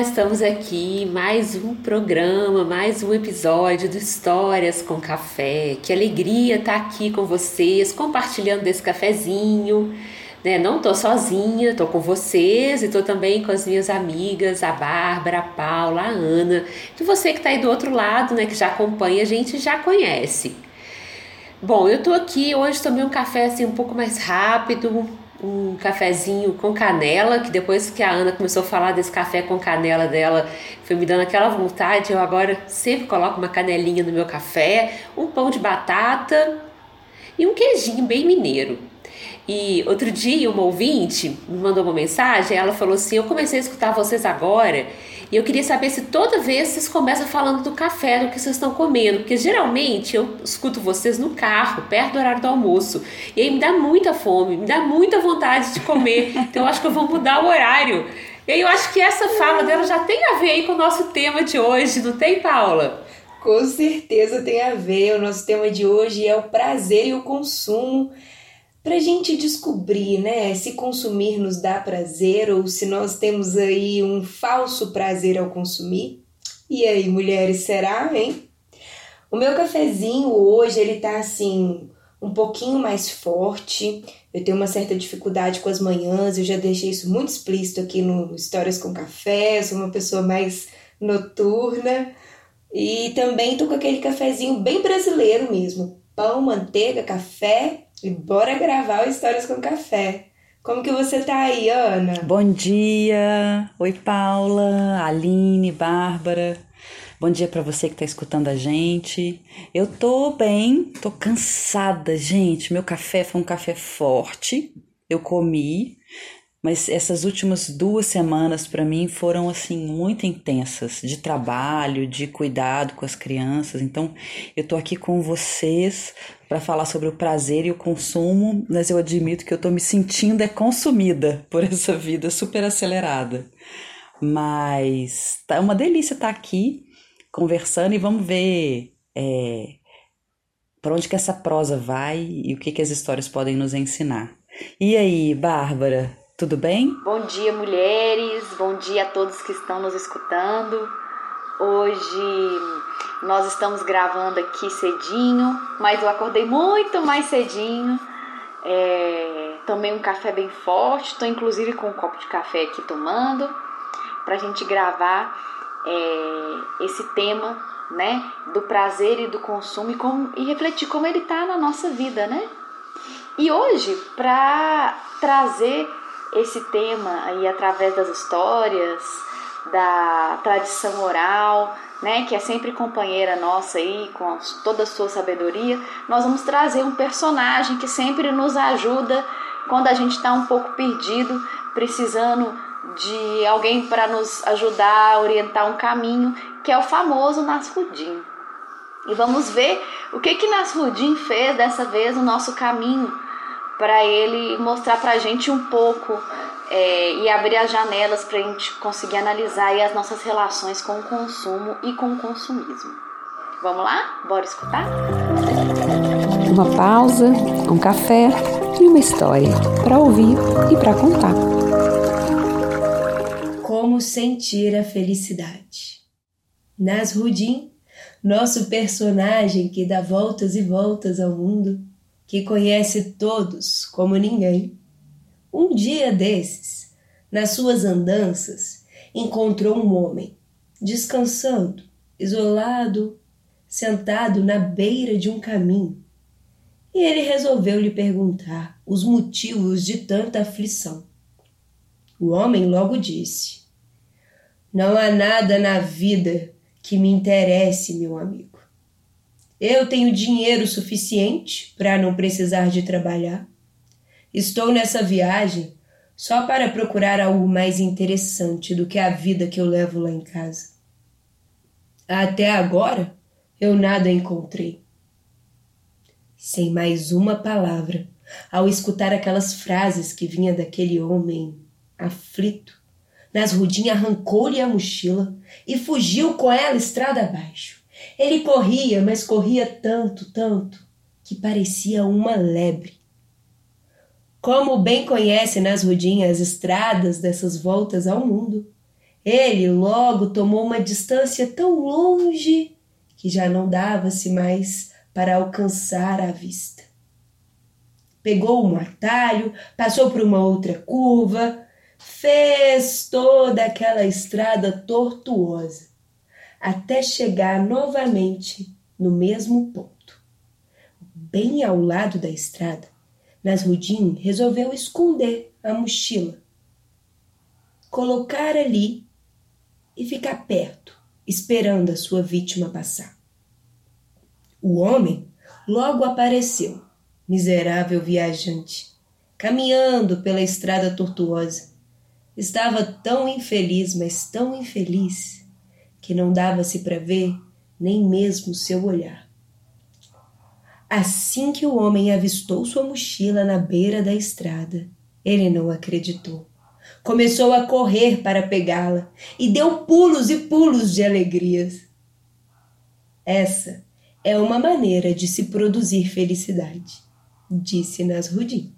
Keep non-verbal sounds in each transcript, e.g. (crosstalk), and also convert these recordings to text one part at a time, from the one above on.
estamos aqui mais um programa, mais um episódio do Histórias com Café. Que alegria estar aqui com vocês, compartilhando desse cafezinho. Né? Não estou sozinha, estou com vocês e estou também com as minhas amigas, a Bárbara, a Paula, a Ana. E você que está aí do outro lado, né, que já acompanha a gente, já conhece. Bom, eu estou aqui hoje tomei um café assim um pouco mais rápido, um cafezinho com canela, que depois que a Ana começou a falar desse café com canela dela, foi me dando aquela vontade. Eu agora sempre coloco uma canelinha no meu café, um pão de batata e um queijinho bem mineiro. E outro dia, uma ouvinte me mandou uma mensagem, ela falou assim: Eu comecei a escutar vocês agora e eu queria saber se toda vez vocês começam falando do café, do que vocês estão comendo, porque geralmente eu escuto vocês no carro, perto do horário do almoço, e aí me dá muita fome, me dá muita vontade de comer, (laughs) então eu acho que eu vou mudar o horário. E aí eu acho que essa fala dela já tem a ver aí com o nosso tema de hoje, não tem, Paula? Com certeza tem a ver. O nosso tema de hoje é o prazer e o consumo para a gente descobrir, né, se consumir nos dá prazer ou se nós temos aí um falso prazer ao consumir. E aí, mulheres, será, hein? O meu cafezinho hoje, ele tá assim, um pouquinho mais forte. Eu tenho uma certa dificuldade com as manhãs, eu já deixei isso muito explícito aqui no Histórias com Café. Eu sou uma pessoa mais noturna. E também tô com aquele cafezinho bem brasileiro mesmo. Pão, manteiga, café e bora gravar o Histórias com Café. Como que você tá aí, Ana? Bom dia. Oi, Paula, Aline, Bárbara. Bom dia para você que tá escutando a gente. Eu tô bem, tô cansada, gente. Meu café foi um café forte. Eu comi, mas essas últimas duas semanas para mim foram assim muito intensas de trabalho, de cuidado com as crianças. Então, eu tô aqui com vocês para falar sobre o prazer e o consumo, mas eu admito que eu tô me sentindo é consumida por essa vida super acelerada. Mas tá uma delícia estar tá aqui conversando e vamos ver é, para onde que essa prosa vai e o que que as histórias podem nos ensinar. E aí, Bárbara, tudo bem? Bom dia, mulheres. Bom dia a todos que estão nos escutando. Hoje nós estamos gravando aqui cedinho, mas eu acordei muito mais cedinho. É, tomei um café bem forte, estou inclusive com um copo de café aqui tomando, para a gente gravar é, esse tema né, do prazer e do consumo e, como, e refletir como ele está na nossa vida, né? E hoje, para trazer esse tema aí através das histórias, da tradição oral, né, que é sempre companheira nossa aí com toda a sua sabedoria, nós vamos trazer um personagem que sempre nos ajuda quando a gente está um pouco perdido, precisando de alguém para nos ajudar a orientar um caminho, que é o famoso Nasrudin. E vamos ver o que que Nasrudin fez dessa vez no nosso caminho para ele mostrar para a gente um pouco é, e abrir as janelas para a gente conseguir analisar as nossas relações com o consumo e com o consumismo. Vamos lá? Bora escutar? Uma pausa, um café e uma história para ouvir e para contar. Como sentir a felicidade? Nasruddin, nosso personagem que dá voltas e voltas ao mundo, que conhece todos como ninguém. Um dia desses, nas suas andanças, encontrou um homem, descansando, isolado, sentado na beira de um caminho. E ele resolveu lhe perguntar os motivos de tanta aflição. O homem logo disse: Não há nada na vida que me interesse, meu amigo. Eu tenho dinheiro suficiente para não precisar de trabalhar. Estou nessa viagem só para procurar algo mais interessante do que a vida que eu levo lá em casa. Até agora eu nada encontrei. Sem mais uma palavra, ao escutar aquelas frases que vinha daquele homem aflito, Nasrudin arrancou-lhe a mochila e fugiu com ela estrada abaixo. Ele corria, mas corria tanto, tanto, que parecia uma lebre. Como bem conhece Nasrudin as estradas dessas voltas ao mundo, ele logo tomou uma distância tão longe que já não dava-se mais para alcançar a vista. Pegou um atalho, passou por uma outra curva, fez toda aquela estrada tortuosa, até chegar novamente no mesmo ponto. Bem ao lado da estrada, Nasrudin resolveu esconder a mochila, colocar ali e ficar perto, esperando a sua vítima passar. O homem logo apareceu, miserável viajante, caminhando pela estrada tortuosa. Estava tão infeliz, mas tão infeliz, que não dava-se para ver nem mesmo seu olhar. Assim que o homem avistou sua mochila na beira da estrada, ele não acreditou. Começou a correr para pegá-la e deu pulos e pulos de alegrias. Essa é uma maneira de se produzir felicidade, disse Nasrudin.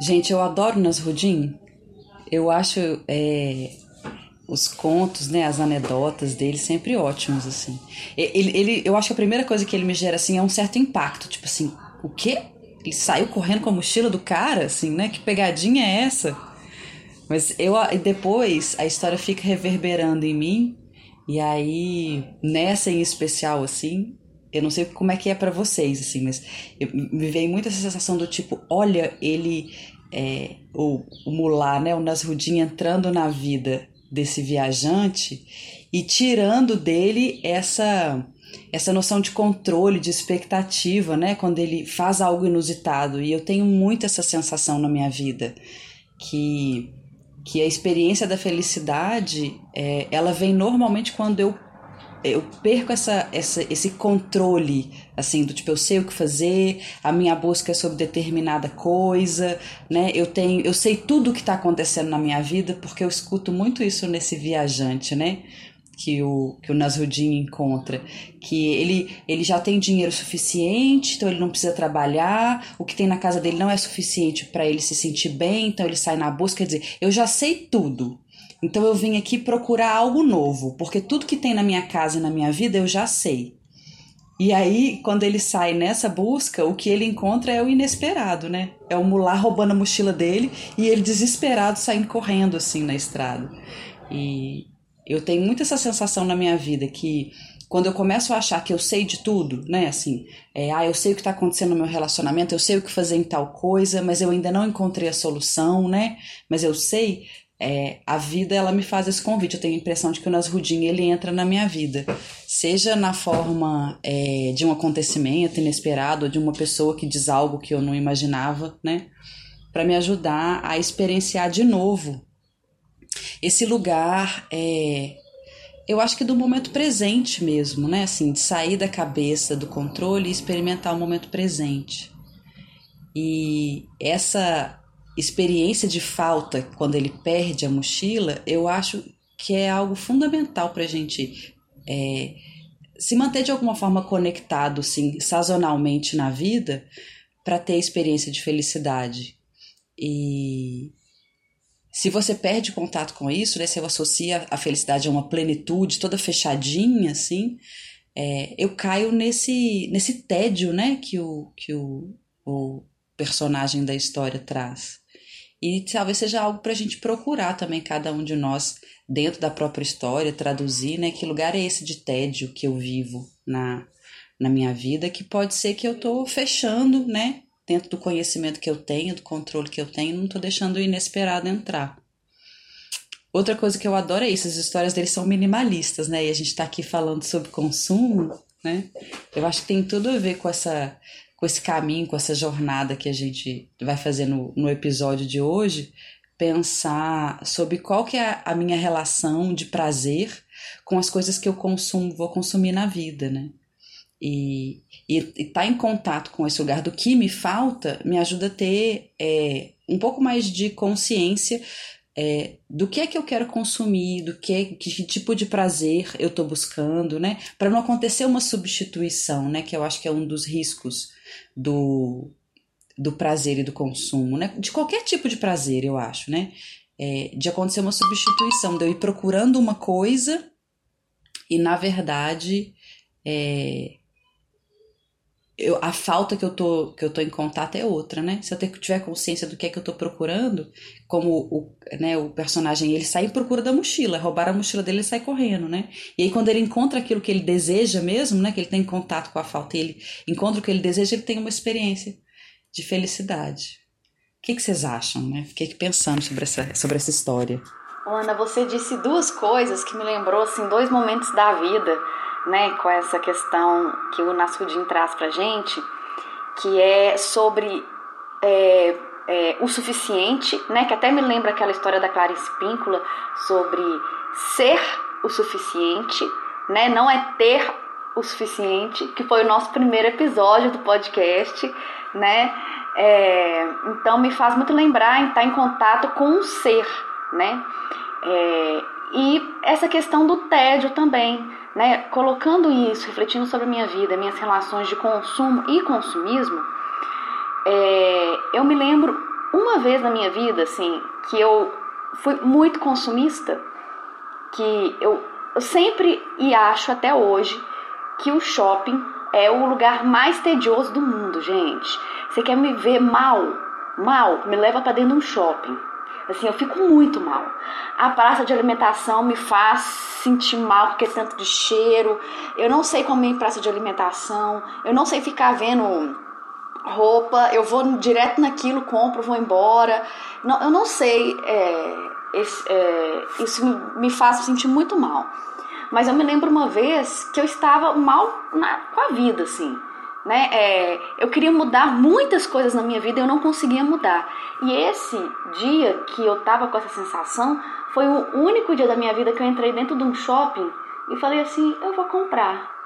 Gente, eu adoro Nasrudin. Eu acho é, os contos, né, as anedotas dele sempre ótimos, assim. Ele, ele, eu acho que a primeira coisa que ele me gera, assim, é um certo impacto. Tipo assim, o quê? Ele saiu correndo com a mochila do cara, assim, né? Que pegadinha é essa? Mas eu depois a história fica reverberando em mim e aí, nessa em especial, assim, eu não sei como é que é para vocês, assim, mas eu, me veio muito essa sensação do tipo, olha, ele, é, o, o né, o Nasrudin entrando na vida desse viajante e tirando dele essa essa noção de controle, de expectativa, né, quando ele faz algo inusitado. E eu tenho muito essa sensação na minha vida, que que a experiência da felicidade é, ela vem normalmente quando eu eu perco essa, essa, esse controle, assim, do tipo, eu sei o que fazer, a minha busca é sobre determinada coisa, né? Eu tenho, eu sei tudo o que está acontecendo na minha vida, porque eu escuto muito isso nesse viajante, né? que o, que o Nasruddin encontra, que ele, ele já tem dinheiro suficiente, então ele não precisa trabalhar, o que tem na casa dele não é suficiente para ele se sentir bem, então ele sai na busca, quer dizer, eu já sei tudo. Então eu vim aqui procurar algo novo, porque tudo que tem na minha casa e na minha vida eu já sei. E aí, quando ele sai nessa busca, o que ele encontra é o inesperado, né? É o mulá roubando a mochila dele e ele desesperado saindo correndo assim na estrada. E, eu tenho muito essa sensação na minha vida que quando eu começo a achar que eu sei de tudo, né, assim, é, ah, eu sei o que está acontecendo no meu relacionamento, eu sei o que fazer em tal coisa, mas eu ainda não encontrei a solução, né, mas eu sei, é, a vida ela me faz esse convite. Eu tenho a impressão de que o Nasrudin ele entra na minha vida, seja na forma é, de um acontecimento inesperado, ou de uma pessoa que diz algo que eu não imaginava, né, para me ajudar a experienciar de novo esse lugar é eu acho que do momento presente mesmo, né? Assim, de sair da cabeça do controle e experimentar o momento presente. E essa experiência de falta quando ele perde a mochila, eu acho que é algo fundamental para a gente é, se manter de alguma forma conectado, sim, sazonalmente na vida, para ter experiência de felicidade. E se você perde contato com isso, né, se eu associa a felicidade a uma plenitude toda fechadinha, assim, é, eu caio nesse, nesse tédio, né, que o, que o, o personagem da história traz. E talvez seja algo para a gente procurar também, cada um de nós, dentro da própria história, traduzir, né, que lugar é esse de tédio que eu vivo na, na minha vida, que pode ser que eu estou fechando, né, dentro do conhecimento que eu tenho, do controle que eu tenho, não estou deixando o inesperado entrar. Outra coisa que eu adoro é isso, as histórias deles são minimalistas, né? E a gente está aqui falando sobre consumo, né? Eu acho que tem tudo a ver com essa com esse caminho, com essa jornada que a gente vai fazer no, no episódio de hoje, pensar sobre qual que é a minha relação de prazer com as coisas que eu consumo, vou consumir na vida, né? E estar tá em contato com esse lugar do que me falta me ajuda a ter é, um pouco mais de consciência é, do que é que eu quero consumir, do que, que tipo de prazer eu estou buscando, né? Para não acontecer uma substituição, né? Que eu acho que é um dos riscos do, do prazer e do consumo, né? De qualquer tipo de prazer, eu acho, né? É, de acontecer uma substituição, de eu ir procurando uma coisa e, na verdade, é, eu, a falta que eu, tô, que eu tô em contato é outra, né? Se eu tiver consciência do que é que eu tô procurando, como o, né, o personagem, ele sai em procura da mochila, roubar a mochila dele e sai correndo, né? E aí quando ele encontra aquilo que ele deseja mesmo, né? Que ele tem contato com a falta ele encontra o que ele deseja, ele tem uma experiência de felicidade. O que, que vocês acham, né? Fiquei pensando sobre essa, sobre essa história. Ana, você disse duas coisas que me lembrou, assim, dois momentos da vida né, com essa questão que o Nasruddin traz para gente, que é sobre é, é, o suficiente, né, que até me lembra aquela história da Clarice Píncula sobre ser o suficiente, né, não é ter o suficiente, que foi o nosso primeiro episódio do podcast, né, é, então me faz muito lembrar em estar em contato com o ser, né, é, e essa questão do tédio também, né, colocando isso, refletindo sobre a minha vida, minhas relações de consumo e consumismo, é, eu me lembro uma vez na minha vida, assim, que eu fui muito consumista, que eu, eu sempre e acho até hoje que o shopping é o lugar mais tedioso do mundo, gente. Você quer me ver mal? Mal? Me leva para dentro de um shopping. Assim, eu fico muito mal. A praça de alimentação me faz sentir mal porque é tanto de cheiro. Eu não sei comer em praça de alimentação. Eu não sei ficar vendo roupa. Eu vou direto naquilo, compro, vou embora. Não, eu não sei. É, esse, é, isso me, faz sentir muito mal. Mas eu me lembro uma vez que eu estava mal na, com a vida, assim né? É, eu queria mudar muitas coisas na minha vida eu não conseguia mudar. E esse dia que eu tava com essa sensação foi o único dia da minha vida que eu entrei dentro de um shopping e falei assim: eu vou comprar.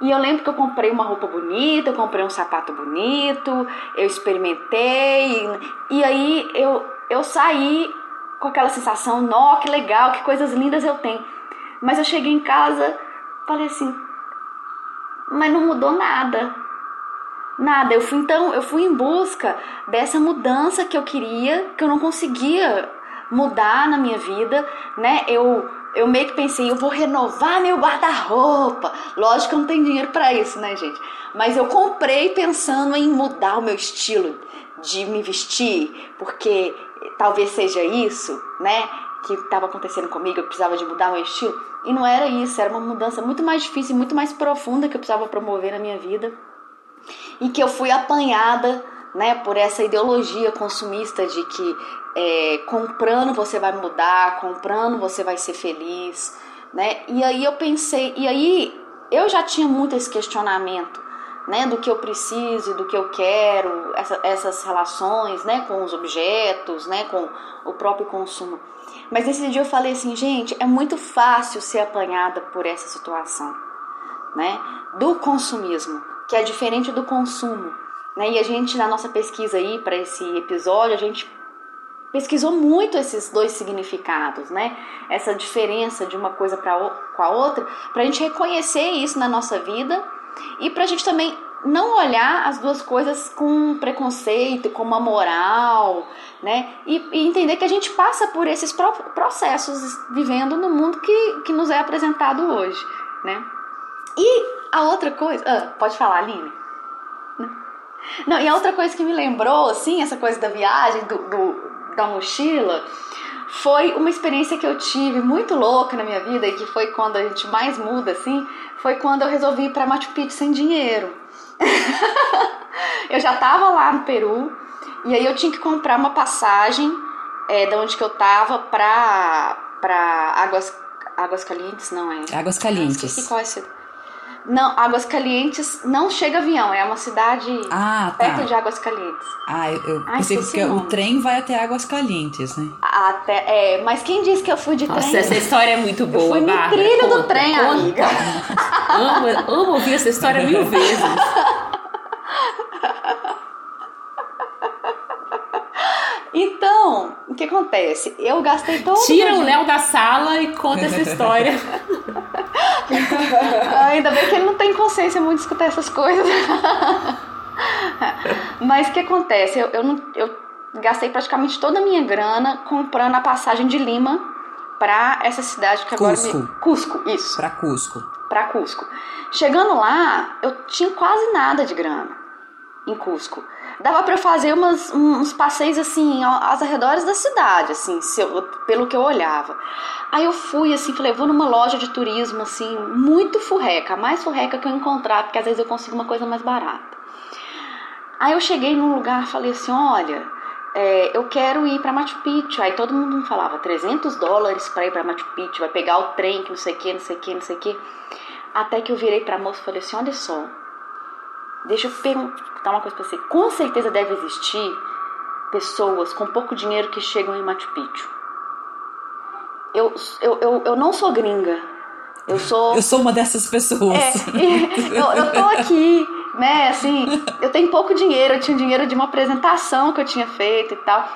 E eu lembro que eu comprei uma roupa bonita, eu comprei um sapato bonito, eu experimentei, e aí eu, eu saí com aquela sensação, nó, que legal, que coisas lindas eu tenho. Mas eu cheguei em casa, falei assim, mas não mudou nada. Nada. Eu fui então, eu fui em busca dessa mudança que eu queria, que eu não conseguia mudar na minha vida, né? Eu eu meio que pensei, eu vou renovar meu guarda-roupa. Lógico que eu não tenho dinheiro para isso, né, gente? Mas eu comprei pensando em mudar o meu estilo de me vestir, porque talvez seja isso, né? Que estava acontecendo comigo, eu precisava de mudar meu estilo. E não era isso, era uma mudança muito mais difícil, muito mais profunda que eu precisava promover na minha vida. E que eu fui apanhada né, por essa ideologia consumista de que é, comprando você vai mudar, comprando você vai ser feliz. Né? E aí eu pensei, e aí eu já tinha muito esse questionamento né, do que eu preciso, do que eu quero, essa, essas relações, né, com os objetos, né, com o próprio consumo. Mas nesse dia eu falei assim, gente, é muito fácil ser apanhada por essa situação, né? Do consumismo, que é diferente do consumo, né? E a gente na nossa pesquisa aí para esse episódio, a gente pesquisou muito esses dois significados, né? Essa diferença de uma coisa para com a outra, para a gente reconhecer isso na nossa vida e para a gente também não olhar as duas coisas com preconceito, com uma moral, né? E, e, entender que a gente passa por esses processos vivendo no mundo que, que nos é apresentado hoje, né? E a outra coisa. Ah, pode falar, Aline? Não, e a outra coisa que me lembrou, assim, essa coisa da viagem, do, do da mochila, foi uma experiência que eu tive muito louca na minha vida e que foi quando a gente mais muda, assim, foi quando eu resolvi ir pra Machu Picchu sem dinheiro. (laughs) eu já tava lá no Peru e aí eu tinha que comprar uma passagem é, da onde que eu tava pra, pra Águas, Águas Calientes, não é? Águas Calientes. Ah, qual é esse... Não, Águas Calientes não chega avião, é uma cidade ah, tá. perto de Águas Calientes. Ah, eu, eu Ai, pensei que o, o trem vai até Águas Calientes, né? Até, é, mas quem disse que eu fui de Nossa, trem? Nossa, essa história é muito boa, Eu fui Bárbara. no trilho conta, do trem, conta. amiga. amo, amo ouvir essa história mil vezes. (laughs) Então, o que acontece? Eu gastei todo Tira o Léo da sala e conta essa história. (laughs) Ainda bem que ele não tem consciência muito de escutar essas coisas. (laughs) Mas o que acontece? Eu, eu, não, eu gastei praticamente toda a minha grana comprando a passagem de Lima para essa cidade que agora Cusco. me... Cusco, isso. Pra Cusco. Para Cusco. Chegando lá, eu tinha quase nada de grana em Cusco. Dava para fazer umas, uns passeios assim aos arredores da cidade, assim, eu, pelo que eu olhava. Aí eu fui assim, falei, vou numa loja de turismo assim, muito furreca, a mais furreca que eu encontrar, porque às vezes eu consigo uma coisa mais barata. Aí eu cheguei num lugar, falei assim, olha, é, eu quero ir para Machu Picchu. Aí todo mundo falava 300 dólares para ir para Machu Picchu, vai pegar o trem, que não sei o que, não sei o que, não sei o que. Até que eu virei para moça e falei assim, olha só, deixa eu perguntar uma coisa para você. Com certeza deve existir pessoas com pouco dinheiro que chegam em Machu Picchu. Eu, eu, eu, eu não sou gringa. Eu sou. Eu sou uma dessas pessoas. É, eu, eu tô aqui, né, assim, eu tenho pouco dinheiro, eu tinha dinheiro de uma apresentação que eu tinha feito e tal.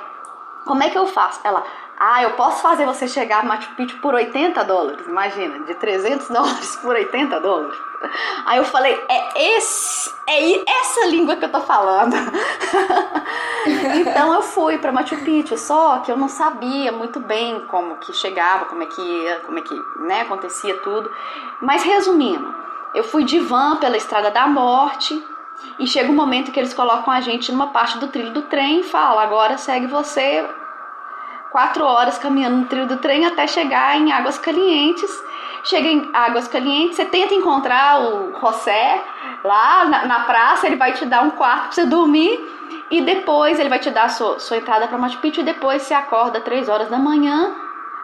Como é que eu faço? Ela, ah, eu posso fazer você chegar a Machu Picchu por 80 dólares, imagina, de 300 (laughs) dólares por 80 dólares. Aí eu falei, é, esse, é essa língua que eu tô falando. (laughs) então eu fui para Machu Picchu, só que eu não sabia muito bem como que chegava, como é que ia, como é que né, acontecia tudo. Mas resumindo, eu fui de van pela Estrada da Morte e chega um momento que eles colocam a gente numa parte do trilho do trem e fala, agora segue você quatro horas caminhando no trilho do trem até chegar em Águas Calientes. Chega em Águas Calientes, você tenta encontrar o José lá na, na praça, ele vai te dar um quarto pra você dormir e depois ele vai te dar sua, sua entrada para Machu Picchu e depois você acorda três horas da manhã,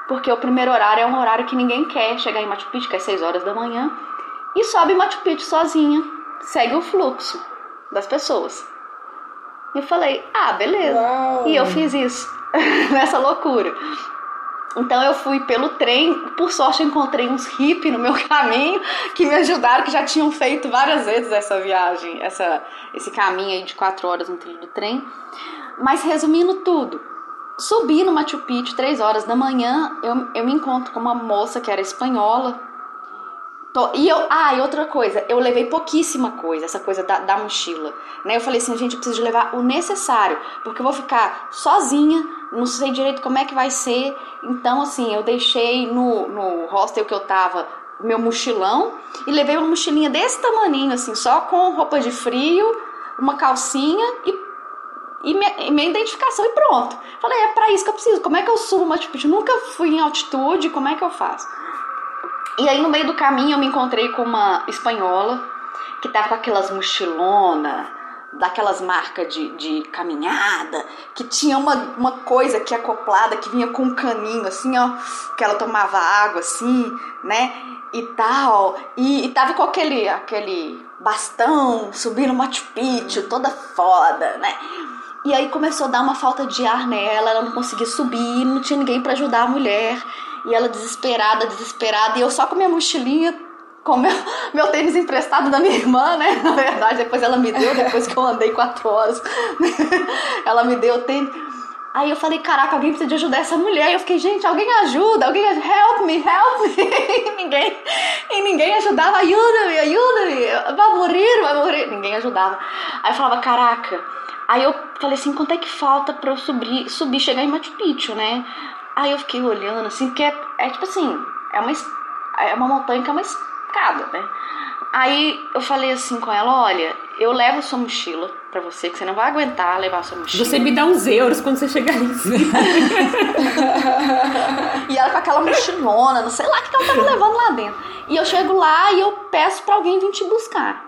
porque o primeiro horário é um horário que ninguém quer chegar em Machu Picchu, que é seis horas da manhã, e sobe Machu Picchu sozinha, segue o fluxo das pessoas. E eu falei, ah, beleza. Uau. E eu fiz isso, (laughs) nessa loucura. Então eu fui pelo trem, por sorte eu encontrei uns hippies no meu (laughs) caminho que me ajudaram, que já tinham feito várias vezes essa viagem, essa, esse caminho aí de quatro horas no trilho do trem. Mas resumindo tudo, subi no Machu Picchu, três horas da manhã, eu, eu me encontro com uma moça que era espanhola, e eu, ah, e outra coisa, eu levei pouquíssima coisa, essa coisa da, da mochila. Né? Eu falei assim, gente, eu preciso levar o necessário, porque eu vou ficar sozinha, não sei direito como é que vai ser. Então, assim, eu deixei no, no hostel que eu tava meu mochilão e levei uma mochilinha desse tamaninho, assim, só com roupa de frio, uma calcinha e, e, minha, e minha identificação e pronto. Falei, é pra isso que eu preciso. Como é que eu subo Machu Picchu? Nunca fui em altitude, como é que eu faço? E aí no meio do caminho eu me encontrei com uma espanhola que tava com aquelas mochilona, daquelas marcas de, de caminhada, que tinha uma, uma coisa que acoplada, que vinha com um caninho assim, ó, que ela tomava água assim, né? E tal. E, e tava com aquele, aquele bastão subindo Machu Picchu, toda foda, né? E aí começou a dar uma falta de ar nela, ela não conseguia subir, não tinha ninguém pra ajudar a mulher. E ela desesperada, desesperada, e eu só com minha mochilinha, com meu, (laughs) meu tênis emprestado da minha irmã, né? (laughs) Na verdade, depois ela me deu, depois que eu andei quatro horas. (laughs) ela me deu o tênis. Aí eu falei, caraca, alguém precisa de ajudar essa mulher. Eu fiquei, gente, alguém ajuda, alguém ajuda, help me, help me. e, ninguém, e ninguém ajudava, ajuda-me, ajuda-me, vai morrer, vai morrer. Ninguém ajudava. Aí eu falava, caraca. Aí eu falei assim, quanto é que falta pra eu subir, subir chegar em Machu Picchu, né? Aí eu fiquei olhando assim, porque é, é tipo assim, é uma, é uma montanha que é uma escada, né? Aí eu falei assim com ela, olha, eu levo sua mochila pra você, que você não vai aguentar levar sua mochila. Você me dá uns euros quando você chegar em cima. (laughs) E ela com aquela mochilona, não sei lá o que ela tava levando lá dentro. E eu chego lá e eu peço pra alguém vir te buscar.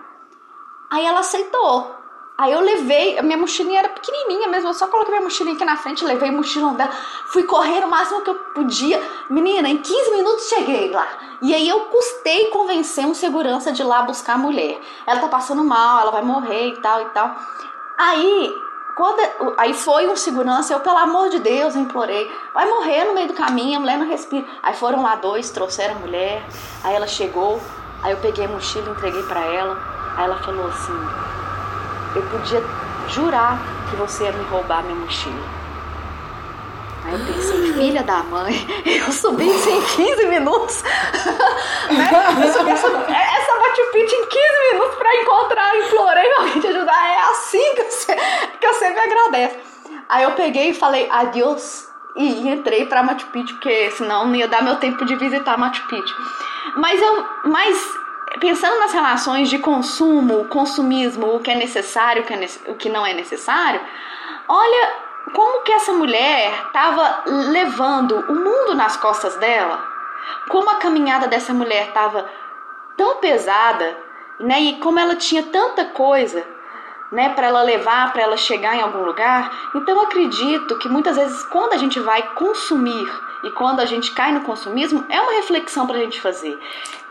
Aí ela aceitou. Aí eu levei, minha mochilinha era pequenininha mesmo, eu só coloquei minha mochilinha aqui na frente, levei o mochilão dela, fui correr o máximo que eu podia. Menina, em 15 minutos cheguei lá. E aí eu custei convencer um segurança de ir lá buscar a mulher. Ela tá passando mal, ela vai morrer e tal e tal. Aí, quando, aí foi um segurança, eu, pelo amor de Deus, implorei. Vai morrer no meio do caminho, a mulher não respira. Aí foram lá dois, trouxeram a mulher, aí ela chegou, aí eu peguei a mochila, entreguei para ela. Aí ela falou assim: eu podia jurar que você ia me roubar minha mochila. Aí eu pensei, filha da mãe, (laughs) eu subi isso em 15 minutos. (laughs) né? Eu subi essa Machu em 15 minutos para encontrar, implorei alguém te ajudar. É assim que você, que você me agradece. Aí eu peguei e falei, adiós. E entrei para Machu Picchu, porque senão não ia dar meu tempo de visitar Machu Picchu. Mas eu, mas pensando nas relações de consumo, consumismo, o que é necessário, o que, é, o que não é necessário, olha como que essa mulher estava levando o mundo nas costas dela, como a caminhada dessa mulher estava tão pesada, né? E como ela tinha tanta coisa, né, para ela levar, para ela chegar em algum lugar. Então acredito que muitas vezes quando a gente vai consumir e quando a gente cai no consumismo, é uma reflexão para a gente fazer.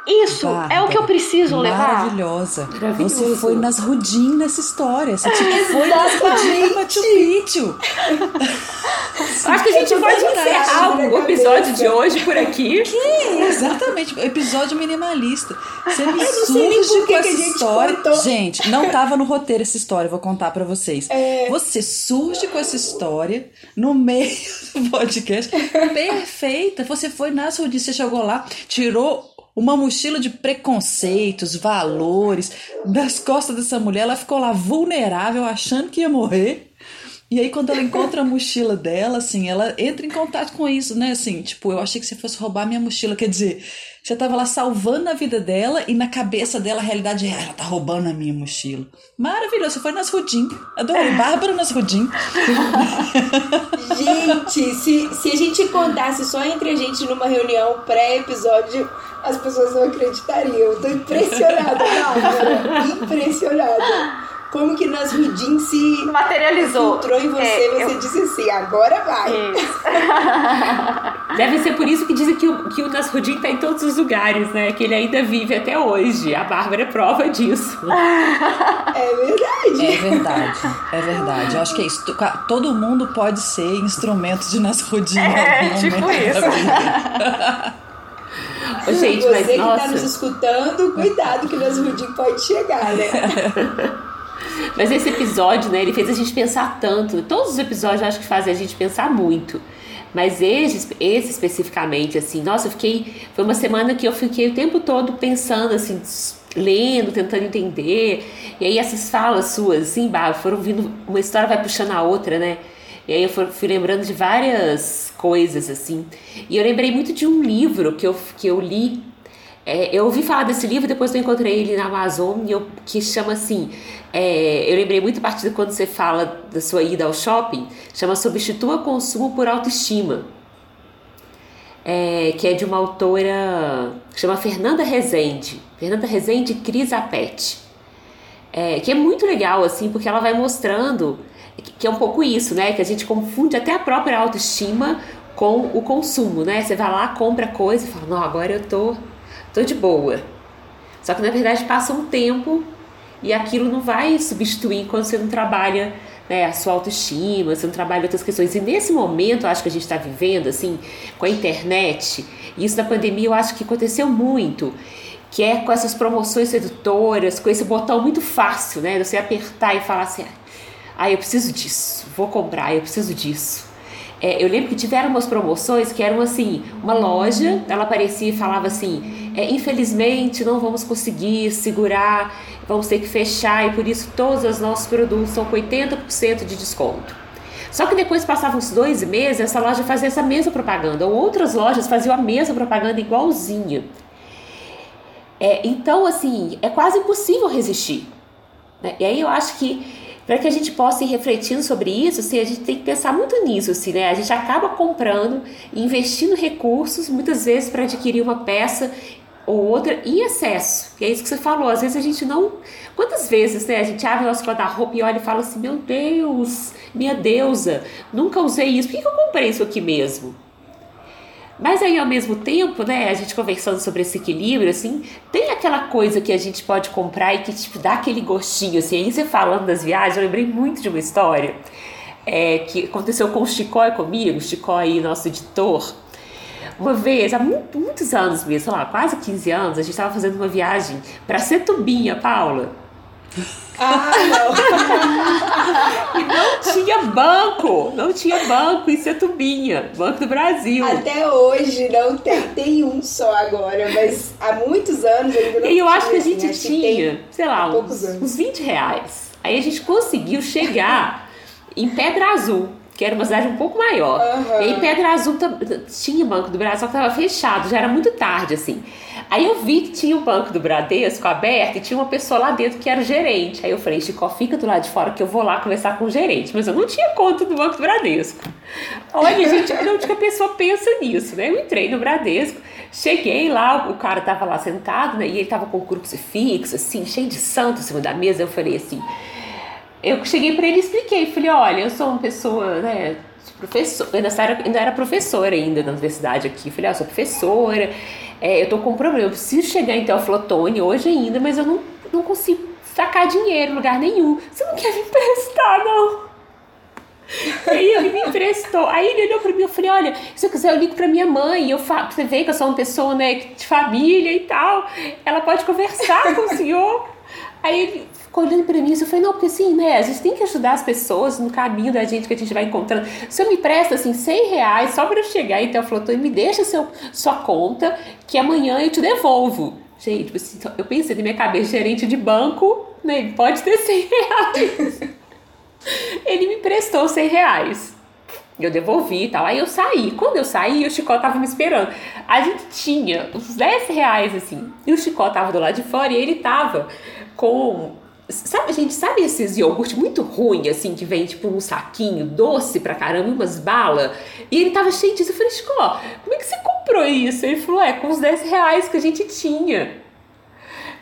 Isso Bárbara, é o que eu preciso levar. Maravilhosa. Você foi nas Rudim nessa história. Você tipo, (laughs) foi nas Rudim Machu Picchu. Acho que a gente pode encerrar o episódio de hoje por aqui. (laughs) Que? Exatamente. Episódio minimalista. Você me surge com essa história. Contou. Gente, não tava no roteiro essa história, vou contar para vocês. É... Você surge com essa história no meio (laughs) do podcast. Perfeita. Você foi nas Rudim, você chegou lá, tirou uma mochila de preconceitos, valores das costas dessa mulher. Ela ficou lá vulnerável, achando que ia morrer. E aí, quando ela encontra a mochila dela, assim, ela entra em contato com isso, né? Assim, tipo, eu achei que você fosse roubar minha mochila. Quer dizer, você tava lá salvando a vida dela e na cabeça dela a realidade é: ela tá roubando a minha mochila. Maravilhoso, você foi nas Rudim. Adorei. Bárbara nas Rudim. gente, se, se a gente contasse só entre a gente numa reunião pré-episódio, as pessoas não acreditariam. Eu tô impressionada, Bárbara. impressionada como que nas Rudim se materializou. Entrou em você, é, você eu... disse assim, agora vai. (laughs) Deve ser por isso que dizem que o, que o Nasruddin tá em todos os lugares, né? Que ele ainda vive até hoje. A Bárbara é prova disso. (laughs) É verdade. É verdade. É verdade. Eu acho que é isso. Todo mundo pode ser instrumento de Nasruddin. É, tipo (laughs) isso. gente, Você mas, que nossa. tá nos escutando, cuidado que o Nasruddin pode chegar, né? Mas esse episódio, né, ele fez a gente pensar tanto. Todos os episódios eu acho que fazem a gente pensar muito. Mas esse, esse especificamente, assim, nossa, eu fiquei. Foi uma semana que eu fiquei o tempo todo pensando, assim, lendo, tentando entender. E aí essas falas suas, assim, bah, foram vindo. Uma história vai puxando a outra, né? E aí eu fui lembrando de várias coisas, assim. E eu lembrei muito de um livro que eu, que eu li é, eu ouvi falar desse livro, depois eu encontrei ele na Amazon, eu, que chama assim. É, eu lembrei muito a partir de quando você fala da sua ida ao shopping, chama Substitua Consumo por Autoestima. É, que é de uma autora que chama Fernanda Rezende. Fernanda Rezende Cris Apete. É, que é muito legal, assim, porque ela vai mostrando que, que é um pouco isso, né? Que a gente confunde até a própria autoestima com o consumo, né? Você vai lá, compra coisa e fala, não, agora eu tô tô de boa. Só que na verdade passa um tempo e aquilo não vai substituir quando você não trabalha né, a sua autoestima, você não trabalha outras questões. E nesse momento, eu acho que a gente está vivendo, assim, com a internet, e isso na pandemia eu acho que aconteceu muito, que é com essas promoções sedutoras, com esse botão muito fácil, né? Você apertar e falar assim, ah, eu preciso disso, vou comprar, eu preciso disso. É, eu lembro que tiveram umas promoções que eram assim, uma loja, ela aparecia e falava assim, é, infelizmente não vamos conseguir segurar, vamos ter que fechar e por isso todos os nossos produtos são com 80% de desconto. Só que depois passavam uns dois meses, essa loja fazia essa mesma propaganda, ou outras lojas faziam a mesma propaganda igualzinha. É, então, assim, é quase impossível resistir. Né? E aí eu acho que para que a gente possa ir refletindo sobre isso, assim, a gente tem que pensar muito nisso, assim, né? A gente acaba comprando, investindo recursos, muitas vezes para adquirir uma peça ou outra em excesso. E é isso que você falou. Às vezes a gente não. Quantas vezes né, a gente abre o nosso guarda-roupa e olha e fala assim: Meu Deus, minha deusa, nunca usei isso. Por que, que eu comprei isso aqui mesmo? Mas aí, ao mesmo tempo, né, a gente conversando sobre esse equilíbrio, assim, tem aquela coisa que a gente pode comprar e que, tipo, dá aquele gostinho, assim. Aí você falando das viagens, eu lembrei muito de uma história é, que aconteceu com o Chicó e comigo, o aí, nosso editor. Uma vez, há muito, muitos anos mesmo, sei lá, quase 15 anos, a gente estava fazendo uma viagem para Setubinha, Paula. Ah, não! (laughs) e não tinha banco, não tinha banco em Setubinha, Banco do Brasil. Até hoje não tem, tem um só agora, mas há muitos anos ainda não E eu tinha, acho que a gente assim, tinha, sei lá, uns, uns 20 reais. Aí a gente conseguiu chegar em Pedra Azul, que era uma cidade um pouco maior. Aham. E em Pedra Azul tinha Banco do Brasil, só que estava fechado, já era muito tarde, assim. Aí eu vi que tinha o Banco do Bradesco aberto e tinha uma pessoa lá dentro que era o gerente. Aí eu falei, Chico, fica do lado de fora que eu vou lá conversar com o gerente. Mas eu não tinha conta do Banco do Bradesco. Olha, gente, onde que a pessoa pensa nisso, né? Eu entrei no Bradesco, cheguei lá, o cara tava lá sentado, né? E ele tava com o crucifixo, assim, cheio de santo em cima da mesa. Eu falei assim, eu cheguei para ele e expliquei, falei, olha, eu sou uma pessoa, né, sou professora, ainda era, ainda era professora ainda na universidade aqui, falei, ah, sou professora, é, eu tô com um problema, eu preciso chegar em Teoflotone hoje ainda, mas eu não, não consigo sacar dinheiro em lugar nenhum. Você não quer me emprestar, não? Aí ele me emprestou. Aí ele olhou pra mim e eu falei: Olha, se eu quiser, eu ligo pra minha mãe. Eu. Você vê que eu sou uma pessoa né, de família e tal. Ela pode conversar com o senhor. Aí ele ficou olhando pra mim e eu falei: Não, porque assim, né? A gente tem que ajudar as pessoas no caminho da gente que a gente vai encontrando. Se eu me presta assim 100 reais só pra eu chegar em Teoflotone, me deixa seu, sua conta que amanhã eu te devolvo. Gente, tipo assim, eu pensei na minha cabeça, gerente de banco, né? Pode ter 100 reais. (laughs) Ele me emprestou 100 reais. Eu devolvi e tal. Aí eu saí. Quando eu saí, o Chicó tava me esperando. A gente tinha uns 10 reais, assim. E o Chicó tava do lado de fora e ele tava com. Sabe, gente, sabe esses iogurte muito ruim, assim, que vem tipo num saquinho, doce pra caramba, umas balas? E ele tava cheio disso. Eu falei, Chicó, como é que você comprou isso? Ele falou, é, com os 10 reais que a gente tinha.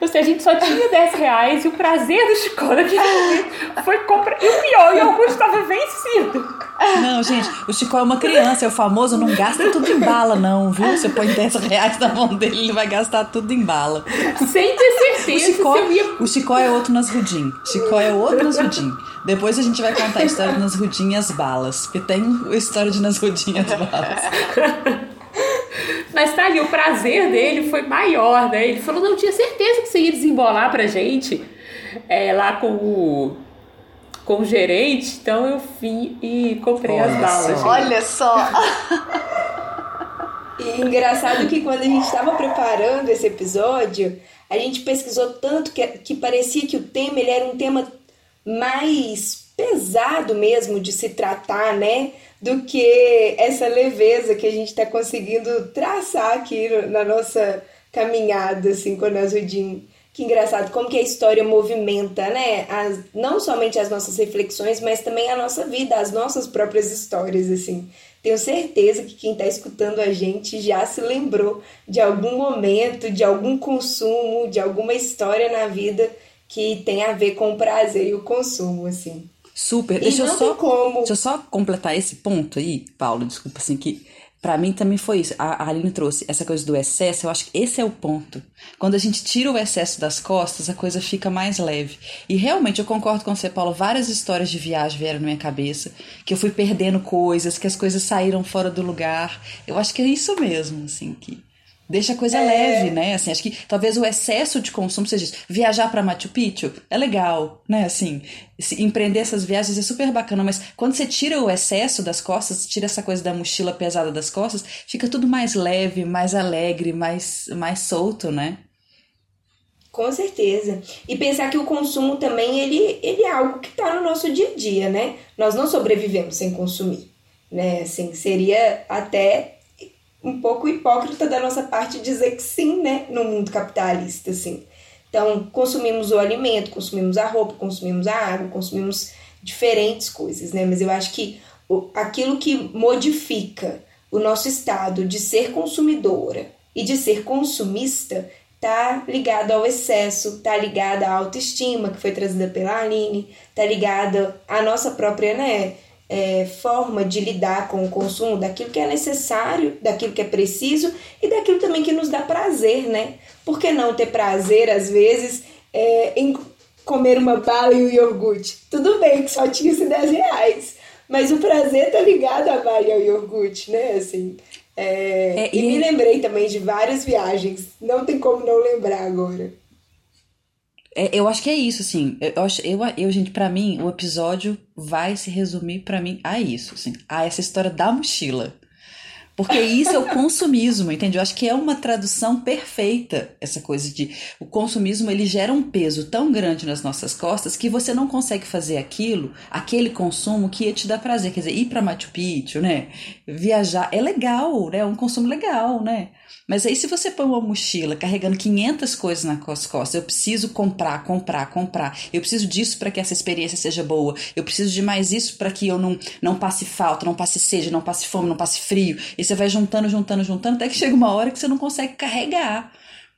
Ou seja, a gente só tinha 10 reais e o prazer do Chicó naquele momento foi comprar. E o pior, o iogurte estava vencido. Não, gente, o Chico é uma criança, é o famoso, não gasta tudo em bala, não, viu? Você põe 10 reais na mão dele, ele vai gastar tudo em bala. Sem ter O certeza Chicó, se eu ia. o Chicó é outro nas Rudim. Chicó é outro nas Rudim. Depois a gente vai contar a história de nas Rudim e as balas. Porque tem a história de nas Rudim e as balas. Mas tá ali, o prazer dele foi maior, né? Ele falou: não, tinha certeza que você ia desembolar pra gente é, lá com o, com o gerente. Então eu vim e comprei as Olha balas. só. Olha só. (laughs) E engraçado que quando a gente estava preparando esse episódio, a gente pesquisou tanto que, que parecia que o tema ele era um tema mais pesado mesmo de se tratar, né? Do que essa leveza que a gente está conseguindo traçar aqui na nossa caminhada, assim, com a Nasruddin. Que engraçado, como que a história movimenta, né? As, não somente as nossas reflexões, mas também a nossa vida, as nossas próprias histórias, assim. Tenho certeza que quem está escutando a gente já se lembrou de algum momento, de algum consumo, de alguma história na vida que tem a ver com o prazer e o consumo, assim. Super. E Deixa eu só. como. Deixa eu só completar esse ponto aí, Paulo, desculpa, assim, que pra mim também foi isso. A, a Aline trouxe essa coisa do excesso, eu acho que esse é o ponto. Quando a gente tira o excesso das costas, a coisa fica mais leve. E realmente eu concordo com você, Paulo, várias histórias de viagem vieram na minha cabeça, que eu fui perdendo coisas, que as coisas saíram fora do lugar. Eu acho que é isso mesmo, assim, que deixa a coisa leve, né? Assim, acho que talvez o excesso de consumo seja isso. Viajar para Machu Picchu é legal, né? Assim, se empreender essas viagens é super bacana, mas quando você tira o excesso das costas, tira essa coisa da mochila pesada das costas, fica tudo mais leve, mais alegre, mais, mais solto, né? Com certeza. E pensar que o consumo também, ele, ele é algo que está no nosso dia a dia, né? Nós não sobrevivemos sem consumir, né? Assim, seria até um pouco hipócrita da nossa parte dizer que sim, né? No mundo capitalista, assim. Então, consumimos o alimento, consumimos a roupa, consumimos a água, consumimos diferentes coisas, né? Mas eu acho que aquilo que modifica o nosso estado de ser consumidora E de ser consumista tá ligado ao excesso, tá ligado à autoestima que foi trazida pela Aline, tá ligado à nossa própria, né, é, forma de lidar com o consumo daquilo que é necessário, daquilo que é preciso e daquilo também que nos dá prazer, né? Por que não ter prazer, às vezes, é, em comer uma bala e um iogurte? Tudo bem que só tinha esses 10 reais, mas o prazer tá ligado à bala e ao iogurte, né? Assim, é, é, e, e me lembrei também de várias viagens, não tem como não lembrar agora. É, eu acho que é isso, assim. Eu, acho, eu, eu gente, para mim, o episódio vai se resumir para mim a isso, assim, a essa história da mochila. Porque isso é o (laughs) consumismo, entende? Eu acho que é uma tradução perfeita essa coisa de o consumismo ele gera um peso tão grande nas nossas costas que você não consegue fazer aquilo, aquele consumo que ia te dar prazer, quer dizer, ir para Machu Picchu, né? Viajar é legal, né? É um consumo legal, né? Mas aí se você põe uma mochila carregando 500 coisas nas costas, eu preciso comprar, comprar, comprar. Eu preciso disso para que essa experiência seja boa. Eu preciso de mais isso para que eu não não passe falta, não passe sede, não passe fome, não passe frio. E você vai juntando, juntando, juntando, até que chega uma hora que você não consegue carregar.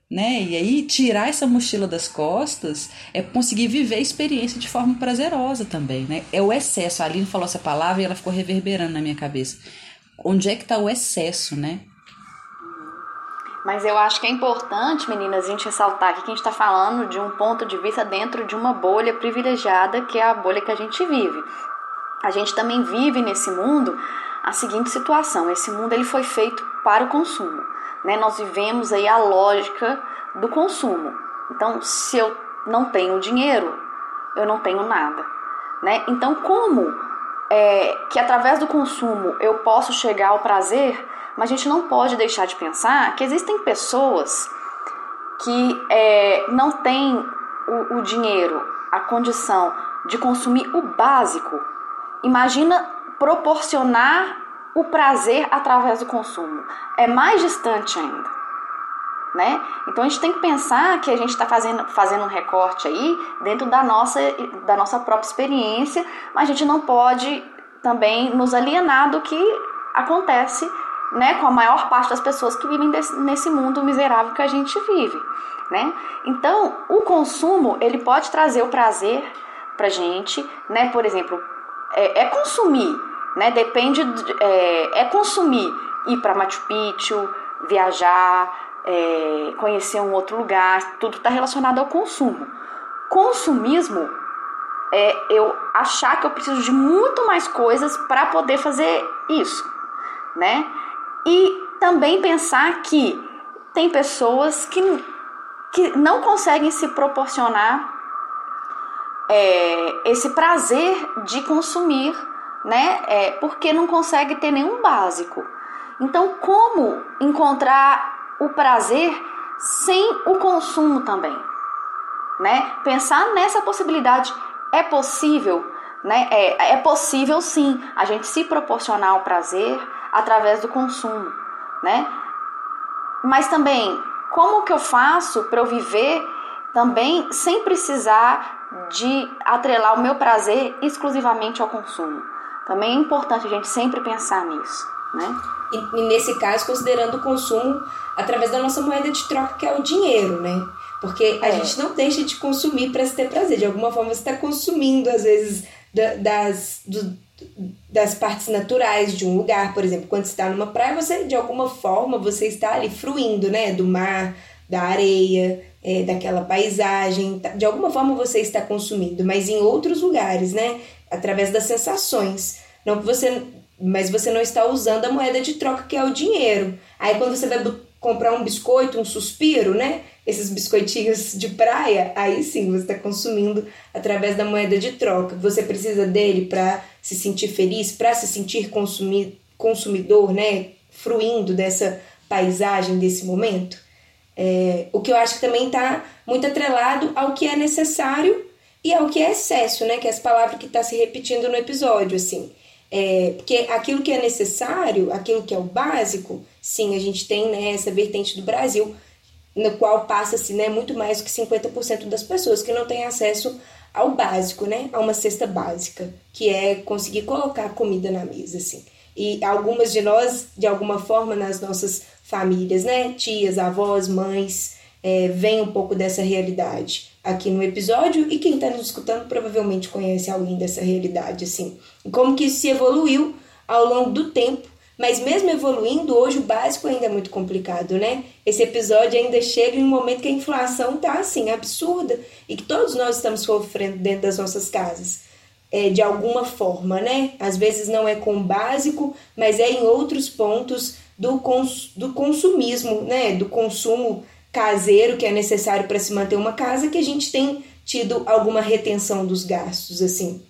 Né? E aí tirar essa mochila das costas é conseguir viver a experiência de forma prazerosa também, né? É o excesso. A Aline falou essa palavra e ela ficou reverberando na minha cabeça. Onde é que está o excesso, né? Mas eu acho que é importante, meninas, a gente ressaltar que a gente está falando de um ponto de vista dentro de uma bolha privilegiada, que é a bolha que a gente vive. A gente também vive nesse mundo a seguinte situação: esse mundo ele foi feito para o consumo. Né? Nós vivemos aí a lógica do consumo. Então, se eu não tenho dinheiro, eu não tenho nada. Né? Então, como é, que através do consumo eu posso chegar ao prazer? Mas a gente não pode deixar de pensar que existem pessoas que é, não têm o, o dinheiro, a condição de consumir o básico. Imagina proporcionar o prazer através do consumo. É mais distante ainda. Né? Então a gente tem que pensar que a gente está fazendo, fazendo um recorte aí dentro da nossa, da nossa própria experiência, mas a gente não pode também nos alienar do que acontece né, com a maior parte das pessoas que vivem desse, nesse mundo miserável que a gente vive, né? Então, o consumo, ele pode trazer o prazer pra gente, né? Por exemplo, é, é consumir, né? Depende, de, é, é consumir ir para Machu Picchu, viajar, é, conhecer um outro lugar, tudo está relacionado ao consumo. Consumismo é eu achar que eu preciso de muito mais coisas para poder fazer isso, né? E também pensar que tem pessoas que, que não conseguem se proporcionar é, esse prazer de consumir, né? É, porque não consegue ter nenhum básico. Então, como encontrar o prazer sem o consumo também? Né? Pensar nessa possibilidade é possível, né? É, é possível sim a gente se proporcionar o prazer, através do consumo, né? Mas também, como que eu faço para eu viver também sem precisar de atrelar o meu prazer exclusivamente ao consumo? Também é importante a gente sempre pensar nisso, né? E, e nesse caso, considerando o consumo através da nossa moeda de troca, que é o dinheiro, né? Porque a é. gente não deixa de consumir para se ter prazer. De alguma forma, você está consumindo, às vezes, das, do, das partes naturais de um lugar, por exemplo, quando você está numa praia, você de alguma forma você está ali fruindo, né, do mar, da areia, é, daquela paisagem, tá, de alguma forma você está consumindo, mas em outros lugares, né, através das sensações, não que você, mas você não está usando a moeda de troca que é o dinheiro. Aí quando você vai comprar um biscoito, um suspiro, né, esses biscoitinhos de praia, aí sim você está consumindo através da moeda de troca. Você precisa dele para se sentir feliz, para se sentir consumidor, né? Fruindo dessa paisagem, desse momento. É, o que eu acho que também está muito atrelado ao que é necessário e ao que é excesso, né? Que é as palavras que está se repetindo no episódio, assim. É, porque aquilo que é necessário, aquilo que é o básico, sim, a gente tem né, essa vertente do Brasil no qual passa-se né, muito mais do que 50% das pessoas que não têm acesso ao básico, né, a uma cesta básica, que é conseguir colocar comida na mesa, assim. E algumas de nós, de alguma forma, nas nossas famílias, né? Tias, avós, mães, é, veem um pouco dessa realidade aqui no episódio e quem está nos escutando provavelmente conhece alguém dessa realidade, assim. E como que isso se evoluiu ao longo do tempo, mas mesmo evoluindo, hoje o básico ainda é muito complicado, né? Esse episódio ainda chega em um momento que a inflação tá assim, absurda e que todos nós estamos sofrendo dentro das nossas casas. É, de alguma forma, né? Às vezes não é com o básico, mas é em outros pontos do, cons do consumismo, né? Do consumo caseiro que é necessário para se manter uma casa que a gente tem tido alguma retenção dos gastos, assim.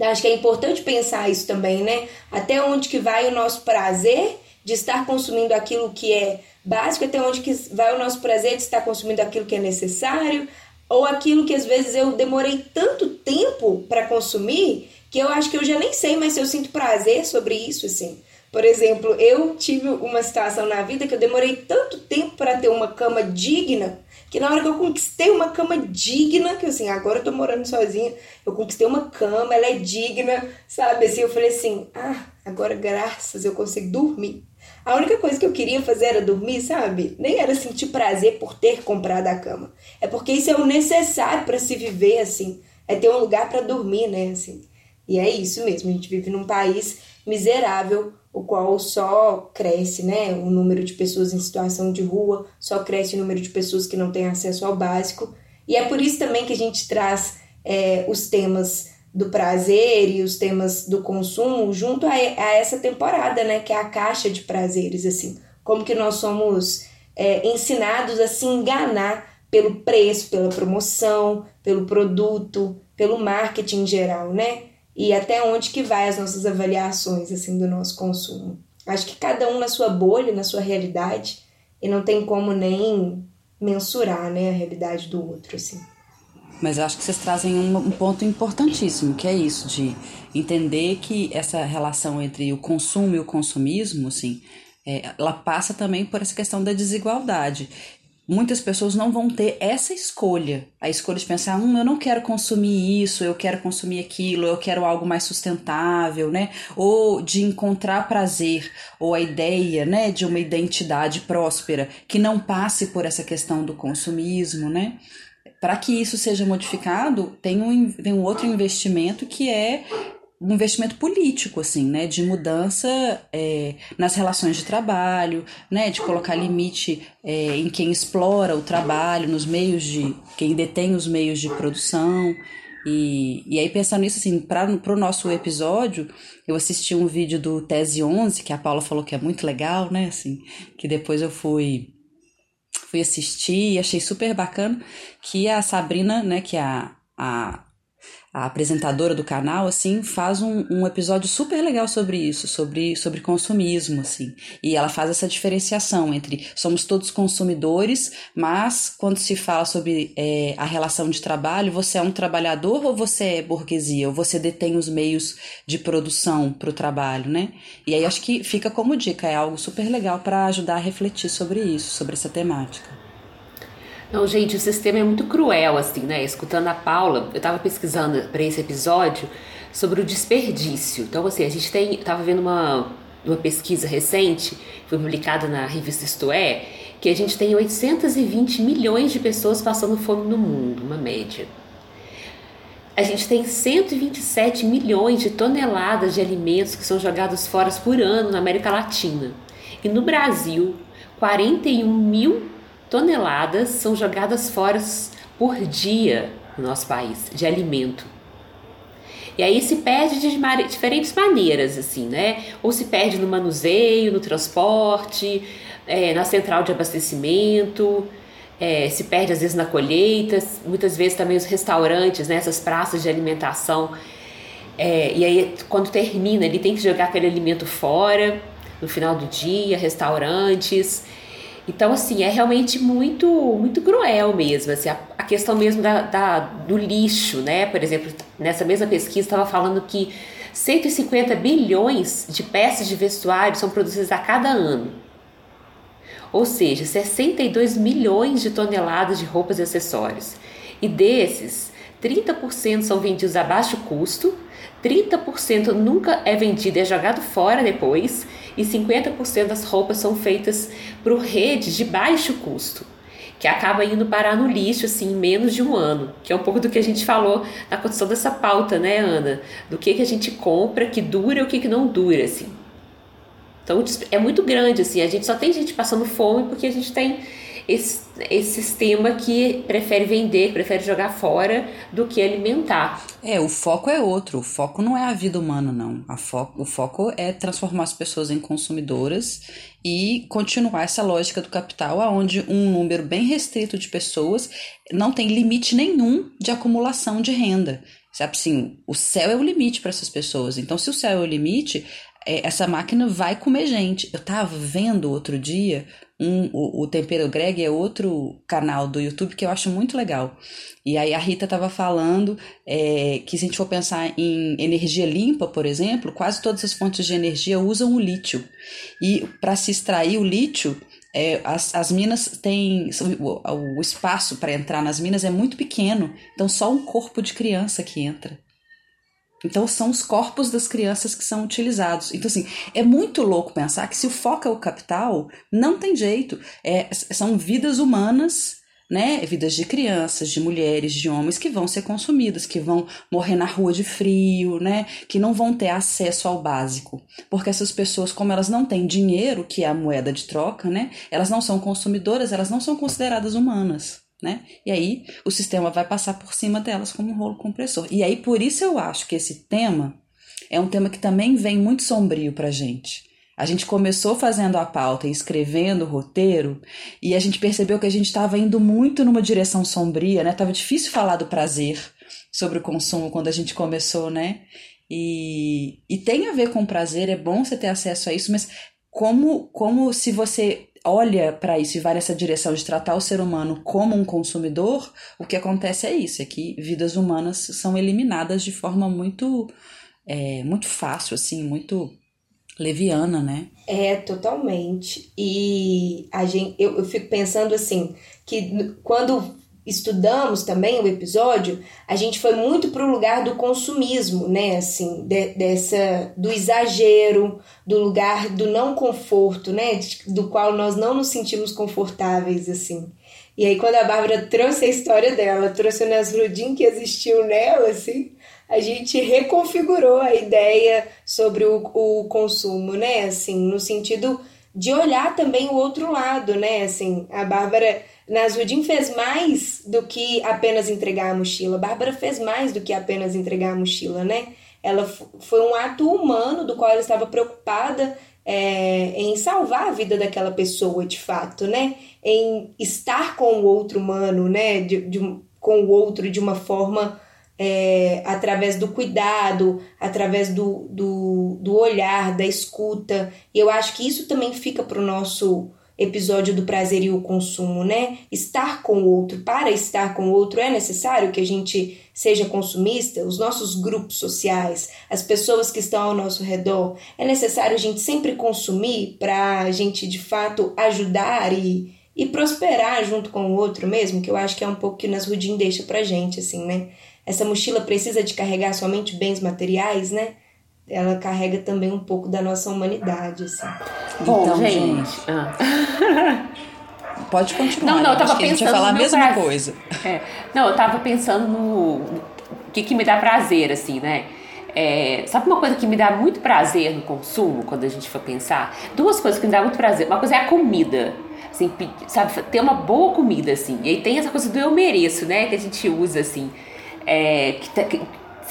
Acho que é importante pensar isso também, né? Até onde que vai o nosso prazer de estar consumindo aquilo que é básico, até onde que vai o nosso prazer de estar consumindo aquilo que é necessário, ou aquilo que às vezes eu demorei tanto tempo para consumir que eu acho que eu já nem sei mais se eu sinto prazer sobre isso, assim. Por exemplo, eu tive uma situação na vida que eu demorei tanto tempo para ter uma cama digna, que na hora que eu conquistei uma cama digna, que assim, agora eu tô morando sozinha, eu conquistei uma cama, ela é digna, sabe? Assim, eu falei assim: "Ah, agora graças eu consigo dormir". A única coisa que eu queria fazer era dormir, sabe? Nem era sentir prazer por ter comprado a cama. É porque isso é o necessário para se viver assim, é ter um lugar para dormir, né, assim. E é isso mesmo, a gente vive num país miserável o qual só cresce, né, o número de pessoas em situação de rua, só cresce o número de pessoas que não têm acesso ao básico. E é por isso também que a gente traz é, os temas do prazer e os temas do consumo junto a, a, essa temporada, né, que é a caixa de prazeres, assim, como que nós somos é, ensinados a se enganar pelo preço, pela promoção, pelo produto, pelo marketing em geral, né? E até onde que vai as nossas avaliações assim do nosso consumo. Acho que cada um na sua bolha, na sua realidade, e não tem como nem mensurar, né, a realidade do outro assim. Mas eu acho que vocês trazem um, ponto importantíssimo, que é isso, de entender que essa relação entre o consumo e o consumismo, assim, é, ela passa também por essa questão da desigualdade muitas pessoas não vão ter essa escolha. A escolha de pensar, hum, eu não quero consumir isso, eu quero consumir aquilo, eu quero algo mais sustentável, né? Ou de encontrar prazer, ou a ideia, né, de uma identidade próspera que não passe por essa questão do consumismo, né? Para que isso seja modificado, tem um, tem um outro investimento que é um investimento político, assim, né, de mudança é, nas relações de trabalho, né, de colocar limite é, em quem explora o trabalho, nos meios de, quem detém os meios de produção, e, e aí pensando nisso, assim, para o nosso episódio, eu assisti um vídeo do Tese 11, que a Paula falou que é muito legal, né, assim, que depois eu fui fui assistir e achei super bacana, que a Sabrina, né, que é a, a a apresentadora do canal, assim, faz um, um episódio super legal sobre isso, sobre, sobre consumismo, assim. E ela faz essa diferenciação entre somos todos consumidores, mas quando se fala sobre é, a relação de trabalho, você é um trabalhador ou você é burguesia, ou você detém os meios de produção para o trabalho, né? E aí acho que fica como dica, é algo super legal para ajudar a refletir sobre isso, sobre essa temática. Não, gente, o sistema é muito cruel, assim, né? Escutando a Paula, eu tava pesquisando para esse episódio sobre o desperdício. Então, assim, a gente tem. tava vendo uma, uma pesquisa recente, foi publicada na revista Isto É, que a gente tem 820 milhões de pessoas passando fome no mundo, uma média. A gente tem 127 milhões de toneladas de alimentos que são jogados fora por ano na América Latina. E no Brasil, 41 mil toneladas são jogadas fora por dia no nosso país de alimento. E aí se perde de diferentes maneiras, assim, né? Ou se perde no manuseio, no transporte, é, na central de abastecimento, é, se perde às vezes na colheita, muitas vezes também os restaurantes, né? Essas praças de alimentação. É, e aí quando termina, ele tem que jogar aquele alimento fora no final do dia, restaurantes. Então, assim, é realmente muito muito cruel mesmo, assim, a, a questão mesmo da, da, do lixo, né? Por exemplo, nessa mesma pesquisa estava falando que 150 bilhões de peças de vestuário são produzidas a cada ano. Ou seja, 62 milhões de toneladas de roupas e acessórios. E desses, 30% são vendidos a baixo custo, 30% nunca é vendido, é jogado fora depois, e 50% das roupas são feitas por redes de baixo custo, que acaba indo parar no lixo assim em menos de um ano, que é um pouco do que a gente falou na construção dessa pauta, né, Ana? Do que, que a gente compra, que dura e o que, que não dura, assim. Então é muito grande, assim, a gente só tem gente passando fome porque a gente tem esse, esse sistema que prefere vender, prefere jogar fora do que alimentar. É, o foco é outro. O foco não é a vida humana, não. A fo o foco é transformar as pessoas em consumidoras e continuar essa lógica do capital, onde um número bem restrito de pessoas não tem limite nenhum de acumulação de renda. Sabe assim, o céu é o limite para essas pessoas. Então, se o céu é o limite, é, essa máquina vai comer gente. Eu tava vendo outro dia um, o, o Tempero Greg é outro canal do YouTube que eu acho muito legal. E aí a Rita estava falando é, que se a gente for pensar em energia limpa, por exemplo, quase todas as fontes de energia usam o lítio. E para se extrair o lítio, é, as, as minas têm. O, o espaço para entrar nas minas é muito pequeno, então só um corpo de criança que entra. Então são os corpos das crianças que são utilizados. Então, assim, é muito louco pensar que se o foco é o capital, não tem jeito. É, são vidas humanas, né? Vidas de crianças, de mulheres, de homens que vão ser consumidas, que vão morrer na rua de frio, né? Que não vão ter acesso ao básico. Porque essas pessoas, como elas não têm dinheiro, que é a moeda de troca, né? Elas não são consumidoras, elas não são consideradas humanas né? E aí o sistema vai passar por cima delas como um rolo compressor. E aí por isso eu acho que esse tema é um tema que também vem muito sombrio pra gente. A gente começou fazendo a pauta e escrevendo o roteiro e a gente percebeu que a gente estava indo muito numa direção sombria, né? Tava difícil falar do prazer sobre o consumo quando a gente começou, né? E, e tem a ver com prazer, é bom você ter acesso a isso, mas como, como se você olha para isso e vai nessa direção de tratar o ser humano como um consumidor, o que acontece é isso, é que vidas humanas são eliminadas de forma muito, é, muito fácil, assim, muito leviana, né? É, totalmente. E a gente, eu, eu fico pensando assim, que quando estudamos também o episódio, a gente foi muito para o lugar do consumismo, né? Assim, de, dessa do exagero, do lugar do não conforto, né? Do qual nós não nos sentimos confortáveis, assim. E aí, quando a Bárbara trouxe a história dela, trouxe o Nasruddin que existiu nela, assim, a gente reconfigurou a ideia sobre o, o consumo, né? Assim, no sentido de olhar também o outro lado, né? Assim, a Bárbara Nasruddin fez mais do que apenas entregar a mochila. Bárbara fez mais do que apenas entregar a mochila, né? Ela foi um ato humano do qual ela estava preocupada é, em salvar a vida daquela pessoa, de fato, né? Em estar com o outro humano, né? De, de com o outro de uma forma é, através do cuidado, através do, do, do olhar, da escuta. E eu acho que isso também fica para o nosso episódio do prazer e o consumo, né? Estar com o outro, para estar com o outro é necessário que a gente seja consumista, os nossos grupos sociais, as pessoas que estão ao nosso redor, é necessário a gente sempre consumir para a gente de fato ajudar e, e prosperar junto com o outro mesmo, que eu acho que é um pouco que o Nasruddin deixa pra gente, assim, né? Essa mochila precisa de carregar somente bens materiais, né? Ela carrega também um pouco da nossa humanidade, assim. Bom, então, gente. Ah. (laughs) Pode continuar. Não, não, eu tava pensando. A gente falar a mesma prazer. coisa. É. Não, eu tava pensando no. O que, que me dá prazer, assim, né? É, sabe uma coisa que me dá muito prazer no consumo, quando a gente for pensar? Duas coisas que me dá muito prazer. Uma coisa é a comida. Assim, sabe, ter uma boa comida, assim. E aí tem essa coisa do eu mereço, né? Que a gente usa, assim. É, que, tá, que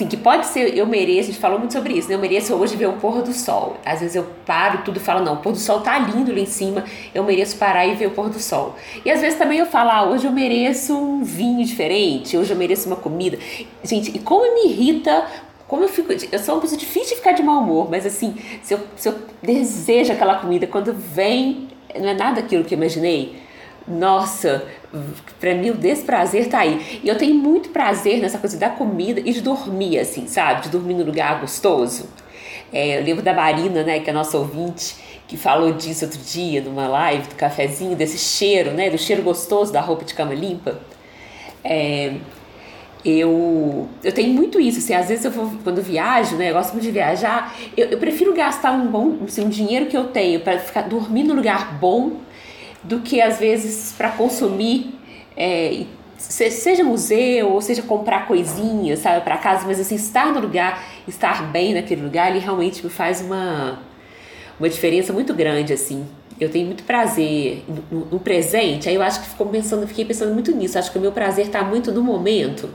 Assim, que pode ser, eu mereço, a gente falou muito sobre isso, né? Eu mereço hoje ver o pôr do sol. Às vezes eu paro tudo e falo, não, o pôr do sol tá lindo lá em cima, eu mereço parar e ver o pôr do sol. E às vezes também eu falo, ah, hoje eu mereço um vinho diferente, hoje eu mereço uma comida. Gente, e como me irrita como eu fico. Eu sou uma pessoa difícil de ficar de mau humor, mas assim, se eu, se eu desejo aquela comida, quando vem, não é nada aquilo que eu imaginei. Nossa, para mim o desprazer tá aí. E eu tenho muito prazer nessa coisa da comida e de dormir, assim, sabe? De dormir num lugar gostoso. É, eu lembro da Marina, né, que é nossa ouvinte, que falou disso outro dia numa live do cafezinho, desse cheiro, né, do cheiro gostoso da roupa de cama limpa. É, eu, eu tenho muito isso, assim, às vezes eu vou, quando viajo, né, eu gosto muito de viajar, eu, eu prefiro gastar um bom, assim, um dinheiro que eu tenho para ficar dormir num lugar bom do que às vezes para consumir é, seja museu ou seja comprar coisinhas, sabe, para casa, mas assim, estar no lugar, estar bem naquele lugar, ele realmente me faz uma, uma diferença muito grande, assim. Eu tenho muito prazer no, no presente, aí eu acho que ficou pensando, fiquei pensando muito nisso, acho que o meu prazer está muito no momento.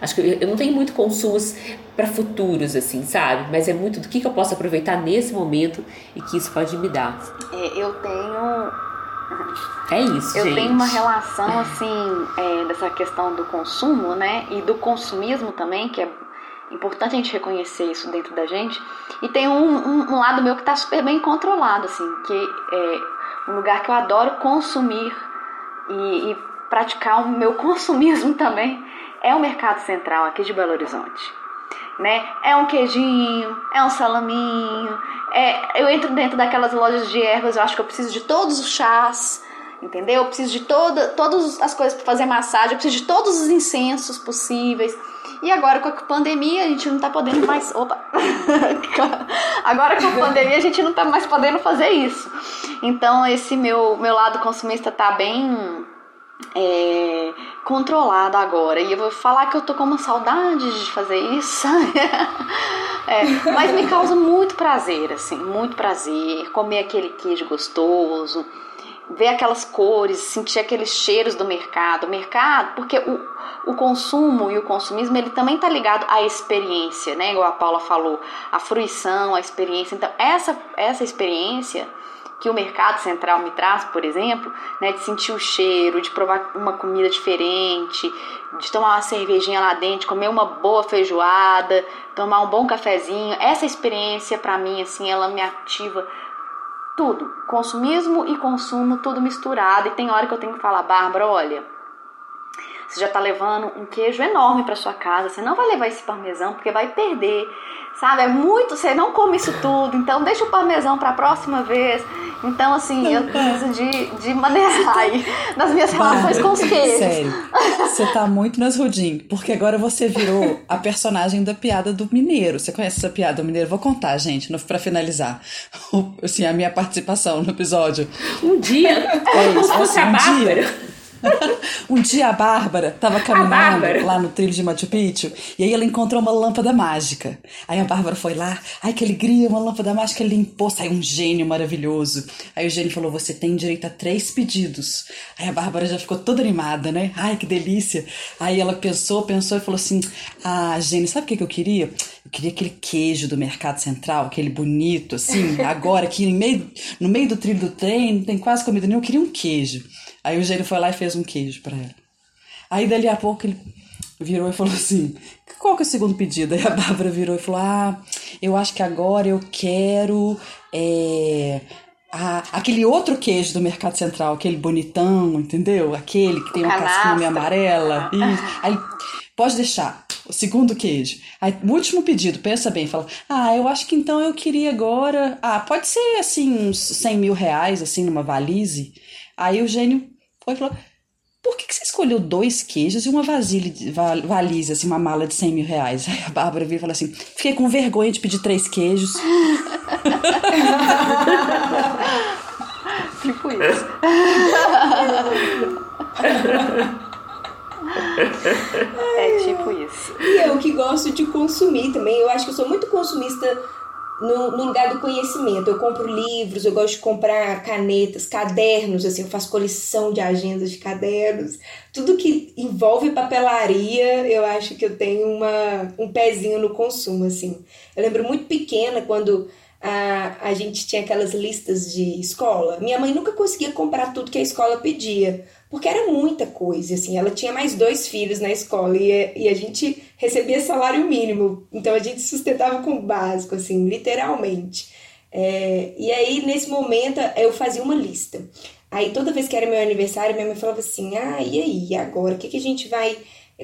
Acho que eu, não tenho muito consumos para futuros, assim, sabe? Mas é muito do que, que eu posso aproveitar nesse momento e que isso pode me dar. É, eu tenho é isso, Eu gente. tenho uma relação, assim, é, dessa questão do consumo, né? E do consumismo também, que é importante a gente reconhecer isso dentro da gente. E tem um, um, um lado meu que está super bem controlado, assim, que é um lugar que eu adoro consumir e, e praticar o meu (laughs) consumismo também é o Mercado Central aqui de Belo Horizonte. Né? É um queijinho, é um salaminho, é, eu entro dentro daquelas lojas de ervas, eu acho que eu preciso de todos os chás, entendeu? Eu preciso de toda, todas as coisas para fazer massagem, eu preciso de todos os incensos possíveis. E agora com a pandemia a gente não tá podendo mais. Opa! (laughs) agora com a pandemia a gente não tá mais podendo fazer isso. Então esse meu, meu lado consumista tá bem é, controlado agora. E eu vou falar que eu tô com uma saudade de fazer isso. (laughs) é, mas me causa muito prazer, assim, muito prazer. Comer aquele queijo gostoso, ver aquelas cores, sentir aqueles cheiros do mercado. O mercado, porque o, o consumo e o consumismo, ele também tá ligado à experiência, né? Igual a Paula falou, a fruição, a experiência. Então, essa, essa experiência que o mercado central me traz, por exemplo, né, de sentir o cheiro, de provar uma comida diferente, de tomar uma cervejinha lá dentro, comer uma boa feijoada, tomar um bom cafezinho. Essa experiência para mim assim, ela me ativa tudo, consumismo e consumo tudo misturado. E tem hora que eu tenho que falar, Bárbara, olha, você já está levando um queijo enorme para sua casa, você não vai levar esse parmesão porque vai perder, sabe? É muito, você não come isso tudo, então deixa o parmesão para a próxima vez. Então, assim, eu preciso de, de maneirar aí nas minhas relações com os queijos. Sério, você tá muito nas Rudim, porque agora você virou a personagem da piada do mineiro. Você conhece essa piada do mineiro? Vou contar, gente, para finalizar. (laughs) Assim, a minha participação no episódio. Um dia, é isso, assim, um dia. (laughs) um dia a Bárbara estava caminhando lá no trilho de Machu Picchu e aí ela encontrou uma lâmpada mágica. Aí a Bárbara foi lá, ai que alegria, uma lâmpada mágica, limpou, saiu um gênio maravilhoso. Aí o gênio falou: Você tem direito a três pedidos. Aí a Bárbara já ficou toda animada, né? Ai que delícia. Aí ela pensou, pensou e falou assim: Ah, gênio, sabe o que, que eu queria? Eu queria aquele queijo do Mercado Central, aquele bonito, assim, (laughs) agora aqui no meio, no meio do trilho do trem, não tem quase comida nenhuma, eu queria um queijo. Aí o gênio foi lá e fez um queijo para ela. Aí dali a pouco ele virou e falou assim: qual que é o segundo pedido? Aí a Bárbara virou e falou: Ah, eu acho que agora eu quero. É, a, aquele outro queijo do Mercado Central, aquele bonitão, entendeu? Aquele que tem uma casquinha amarela. Isso. Aí, pode deixar. O segundo queijo. Aí, o último pedido, pensa bem, fala: Ah, eu acho que então eu queria agora. Ah, pode ser assim, uns 100 mil reais, assim, numa valise. Aí o gênio foi e falou: por que, que você escolheu dois queijos e uma vasilha, valise, assim, uma mala de 100 mil reais? Aí a Bárbara veio e falou assim: fiquei com vergonha de pedir três queijos. (laughs) tipo isso. é tipo isso. E eu que gosto de consumir também. Eu acho que eu sou muito consumista no, no, lugar do conhecimento. Eu compro livros, eu gosto de comprar canetas, cadernos, assim, eu faço coleção de agendas de cadernos. Tudo que envolve papelaria, eu acho que eu tenho uma, um pezinho no consumo, assim. Eu lembro muito pequena quando a, a gente tinha aquelas listas de escola. Minha mãe nunca conseguia comprar tudo que a escola pedia porque era muita coisa, assim, ela tinha mais dois filhos na escola e, e a gente recebia salário mínimo, então a gente sustentava com o básico, assim, literalmente. É, e aí, nesse momento, eu fazia uma lista. Aí, toda vez que era meu aniversário, minha mãe falava assim, ah, e aí, agora, o que, que a gente vai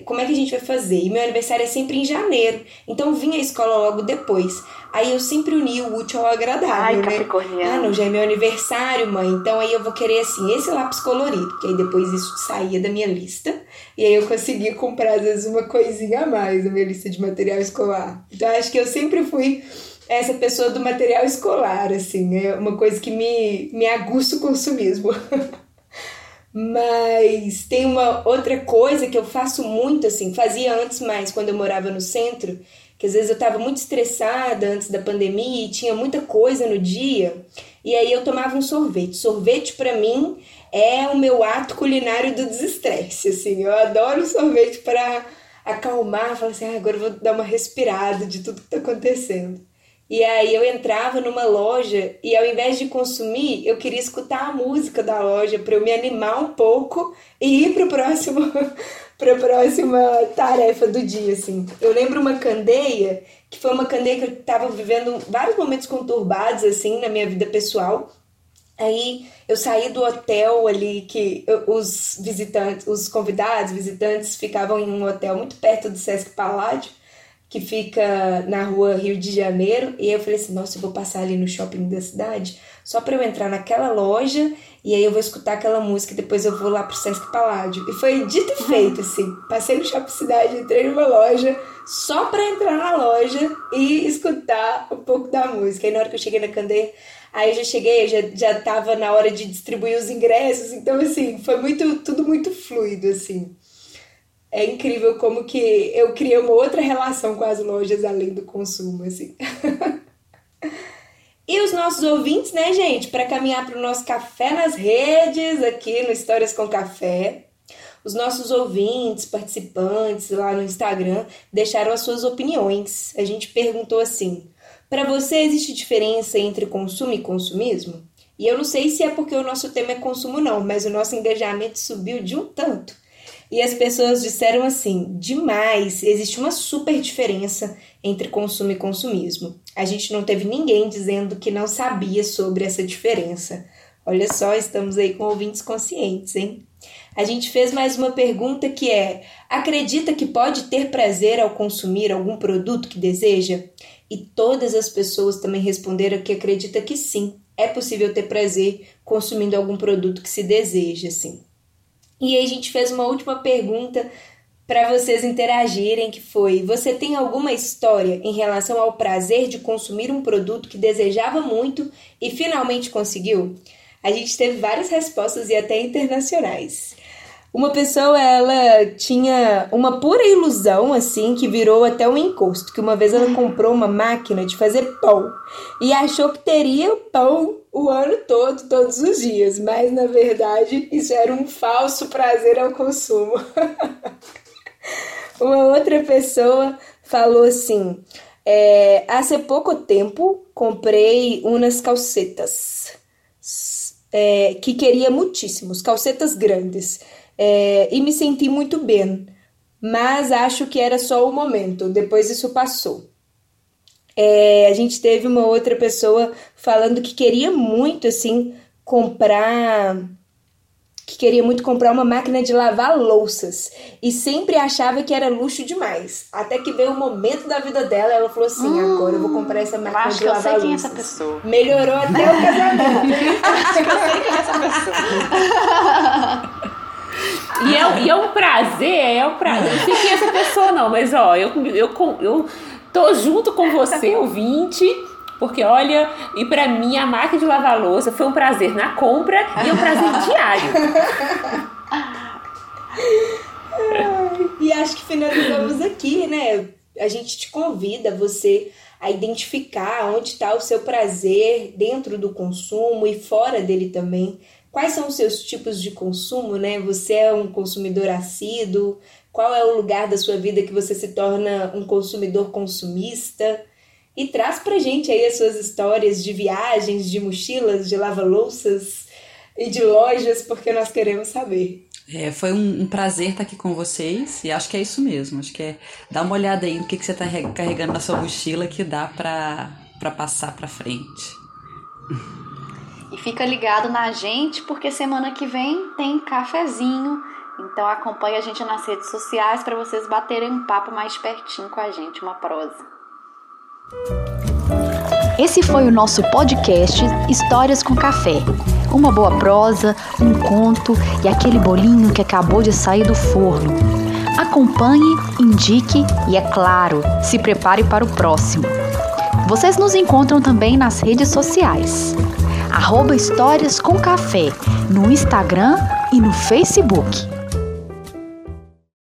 como é que a gente vai fazer? E meu aniversário é sempre em janeiro, então vinha a escola logo depois. Aí eu sempre uni o útil ao agradável, Ai, né? Capricorniano. Ah, não, já é meu aniversário, mãe, então aí eu vou querer, assim, esse lápis colorido, porque aí depois isso saía da minha lista, e aí eu conseguia comprar, às vezes, uma coisinha a mais na minha lista de material escolar. Então acho que eu sempre fui essa pessoa do material escolar, assim, é uma coisa que me, me aguça o consumismo. (laughs) Mas tem uma outra coisa que eu faço muito, assim, fazia antes mais quando eu morava no centro, que às vezes eu estava muito estressada antes da pandemia e tinha muita coisa no dia, e aí eu tomava um sorvete. Sorvete para mim é o meu ato culinário do desestresse, assim. Eu adoro sorvete para acalmar, falar assim, ah, agora eu vou dar uma respirada de tudo que tá acontecendo. E aí eu entrava numa loja e ao invés de consumir, eu queria escutar a música da loja para eu me animar um pouco e ir pro próximo (laughs) para a próxima tarefa do dia, assim. Eu lembro uma candeia, que foi uma candeia que eu estava vivendo vários momentos conturbados assim na minha vida pessoal. Aí eu saí do hotel ali que os visitantes, os convidados, visitantes ficavam em um hotel muito perto do Sesc Paládio que fica na rua Rio de Janeiro. E eu falei assim: nossa, eu vou passar ali no shopping da cidade só para eu entrar naquela loja e aí eu vou escutar aquela música e depois eu vou lá pro Sesc Paládio. E foi dito e feito, (laughs) assim. Passei no shopping cidade, entrei numa loja só para entrar na loja e escutar um pouco da música. Aí na hora que eu cheguei na Candeia, aí eu já cheguei, já, já tava na hora de distribuir os ingressos. Então, assim, foi muito, tudo muito fluido, assim é incrível como que eu criei uma outra relação com as lojas além do consumo, assim. (laughs) e os nossos ouvintes, né, gente, para caminhar para o nosso café nas redes aqui no Histórias com Café. Os nossos ouvintes, participantes lá no Instagram deixaram as suas opiniões. A gente perguntou assim: para você existe diferença entre consumo e consumismo? E eu não sei se é porque o nosso tema é consumo não, mas o nosso engajamento subiu de um tanto. E as pessoas disseram assim: demais, existe uma super diferença entre consumo e consumismo. A gente não teve ninguém dizendo que não sabia sobre essa diferença. Olha só, estamos aí com ouvintes conscientes, hein? A gente fez mais uma pergunta que é: acredita que pode ter prazer ao consumir algum produto que deseja? E todas as pessoas também responderam que acredita que sim, é possível ter prazer consumindo algum produto que se deseja, sim. E aí a gente fez uma última pergunta para vocês interagirem, que foi: você tem alguma história em relação ao prazer de consumir um produto que desejava muito e finalmente conseguiu? A gente teve várias respostas e até internacionais. Uma pessoa, ela tinha uma pura ilusão, assim, que virou até um encosto. Que uma vez ela comprou uma máquina de fazer pão e achou que teria pão o ano todo, todos os dias. Mas, na verdade, isso era um falso prazer ao consumo. (laughs) uma outra pessoa falou assim... É, há pouco tempo comprei umas calcetas é, que queria muitíssimos, calcetas grandes é, e me senti muito bem, mas acho que era só o momento, depois isso passou. É, a gente teve uma outra pessoa falando que queria muito assim comprar que queria muito comprar uma máquina de lavar louças e sempre achava que era luxo demais. Até que veio o momento da vida dela, ela falou assim: hum, agora eu vou comprar essa máquina acho de lavar que eu sei louças. Quem é essa pessoa. Melhorou até o casamento. (laughs) acho que eu sei quem é essa pessoa. E é, e é um prazer, é um prazer. Eu não sei quem é essa pessoa, não, mas ó, eu, eu, eu tô junto com você, ouvinte. Porque olha, e para mim a máquina de lavar louça foi um prazer na compra e um prazer (laughs) diário. e acho que finalizamos aqui, né? A gente te convida você a identificar onde está o seu prazer dentro do consumo e fora dele também. Quais são os seus tipos de consumo, né? Você é um consumidor assíduo? Qual é o lugar da sua vida que você se torna um consumidor consumista? E traz pra gente aí as suas histórias de viagens, de mochilas, de lava-louças e de lojas, porque nós queremos saber. É, foi um, um, prazer estar aqui com vocês e acho que é isso mesmo. Acho que é dar uma olhada aí no que, que você está carregando na sua mochila que dá para passar para frente. E fica ligado na gente, porque semana que vem tem cafezinho Então acompanhe a gente nas redes sociais para vocês baterem um papo mais pertinho com a gente, uma prosa. Esse foi o nosso podcast Histórias com Café. Uma boa prosa, um conto e aquele bolinho que acabou de sair do forno. Acompanhe, indique e, é claro, se prepare para o próximo. Vocês nos encontram também nas redes sociais. Arroba Histórias com Café no Instagram e no Facebook.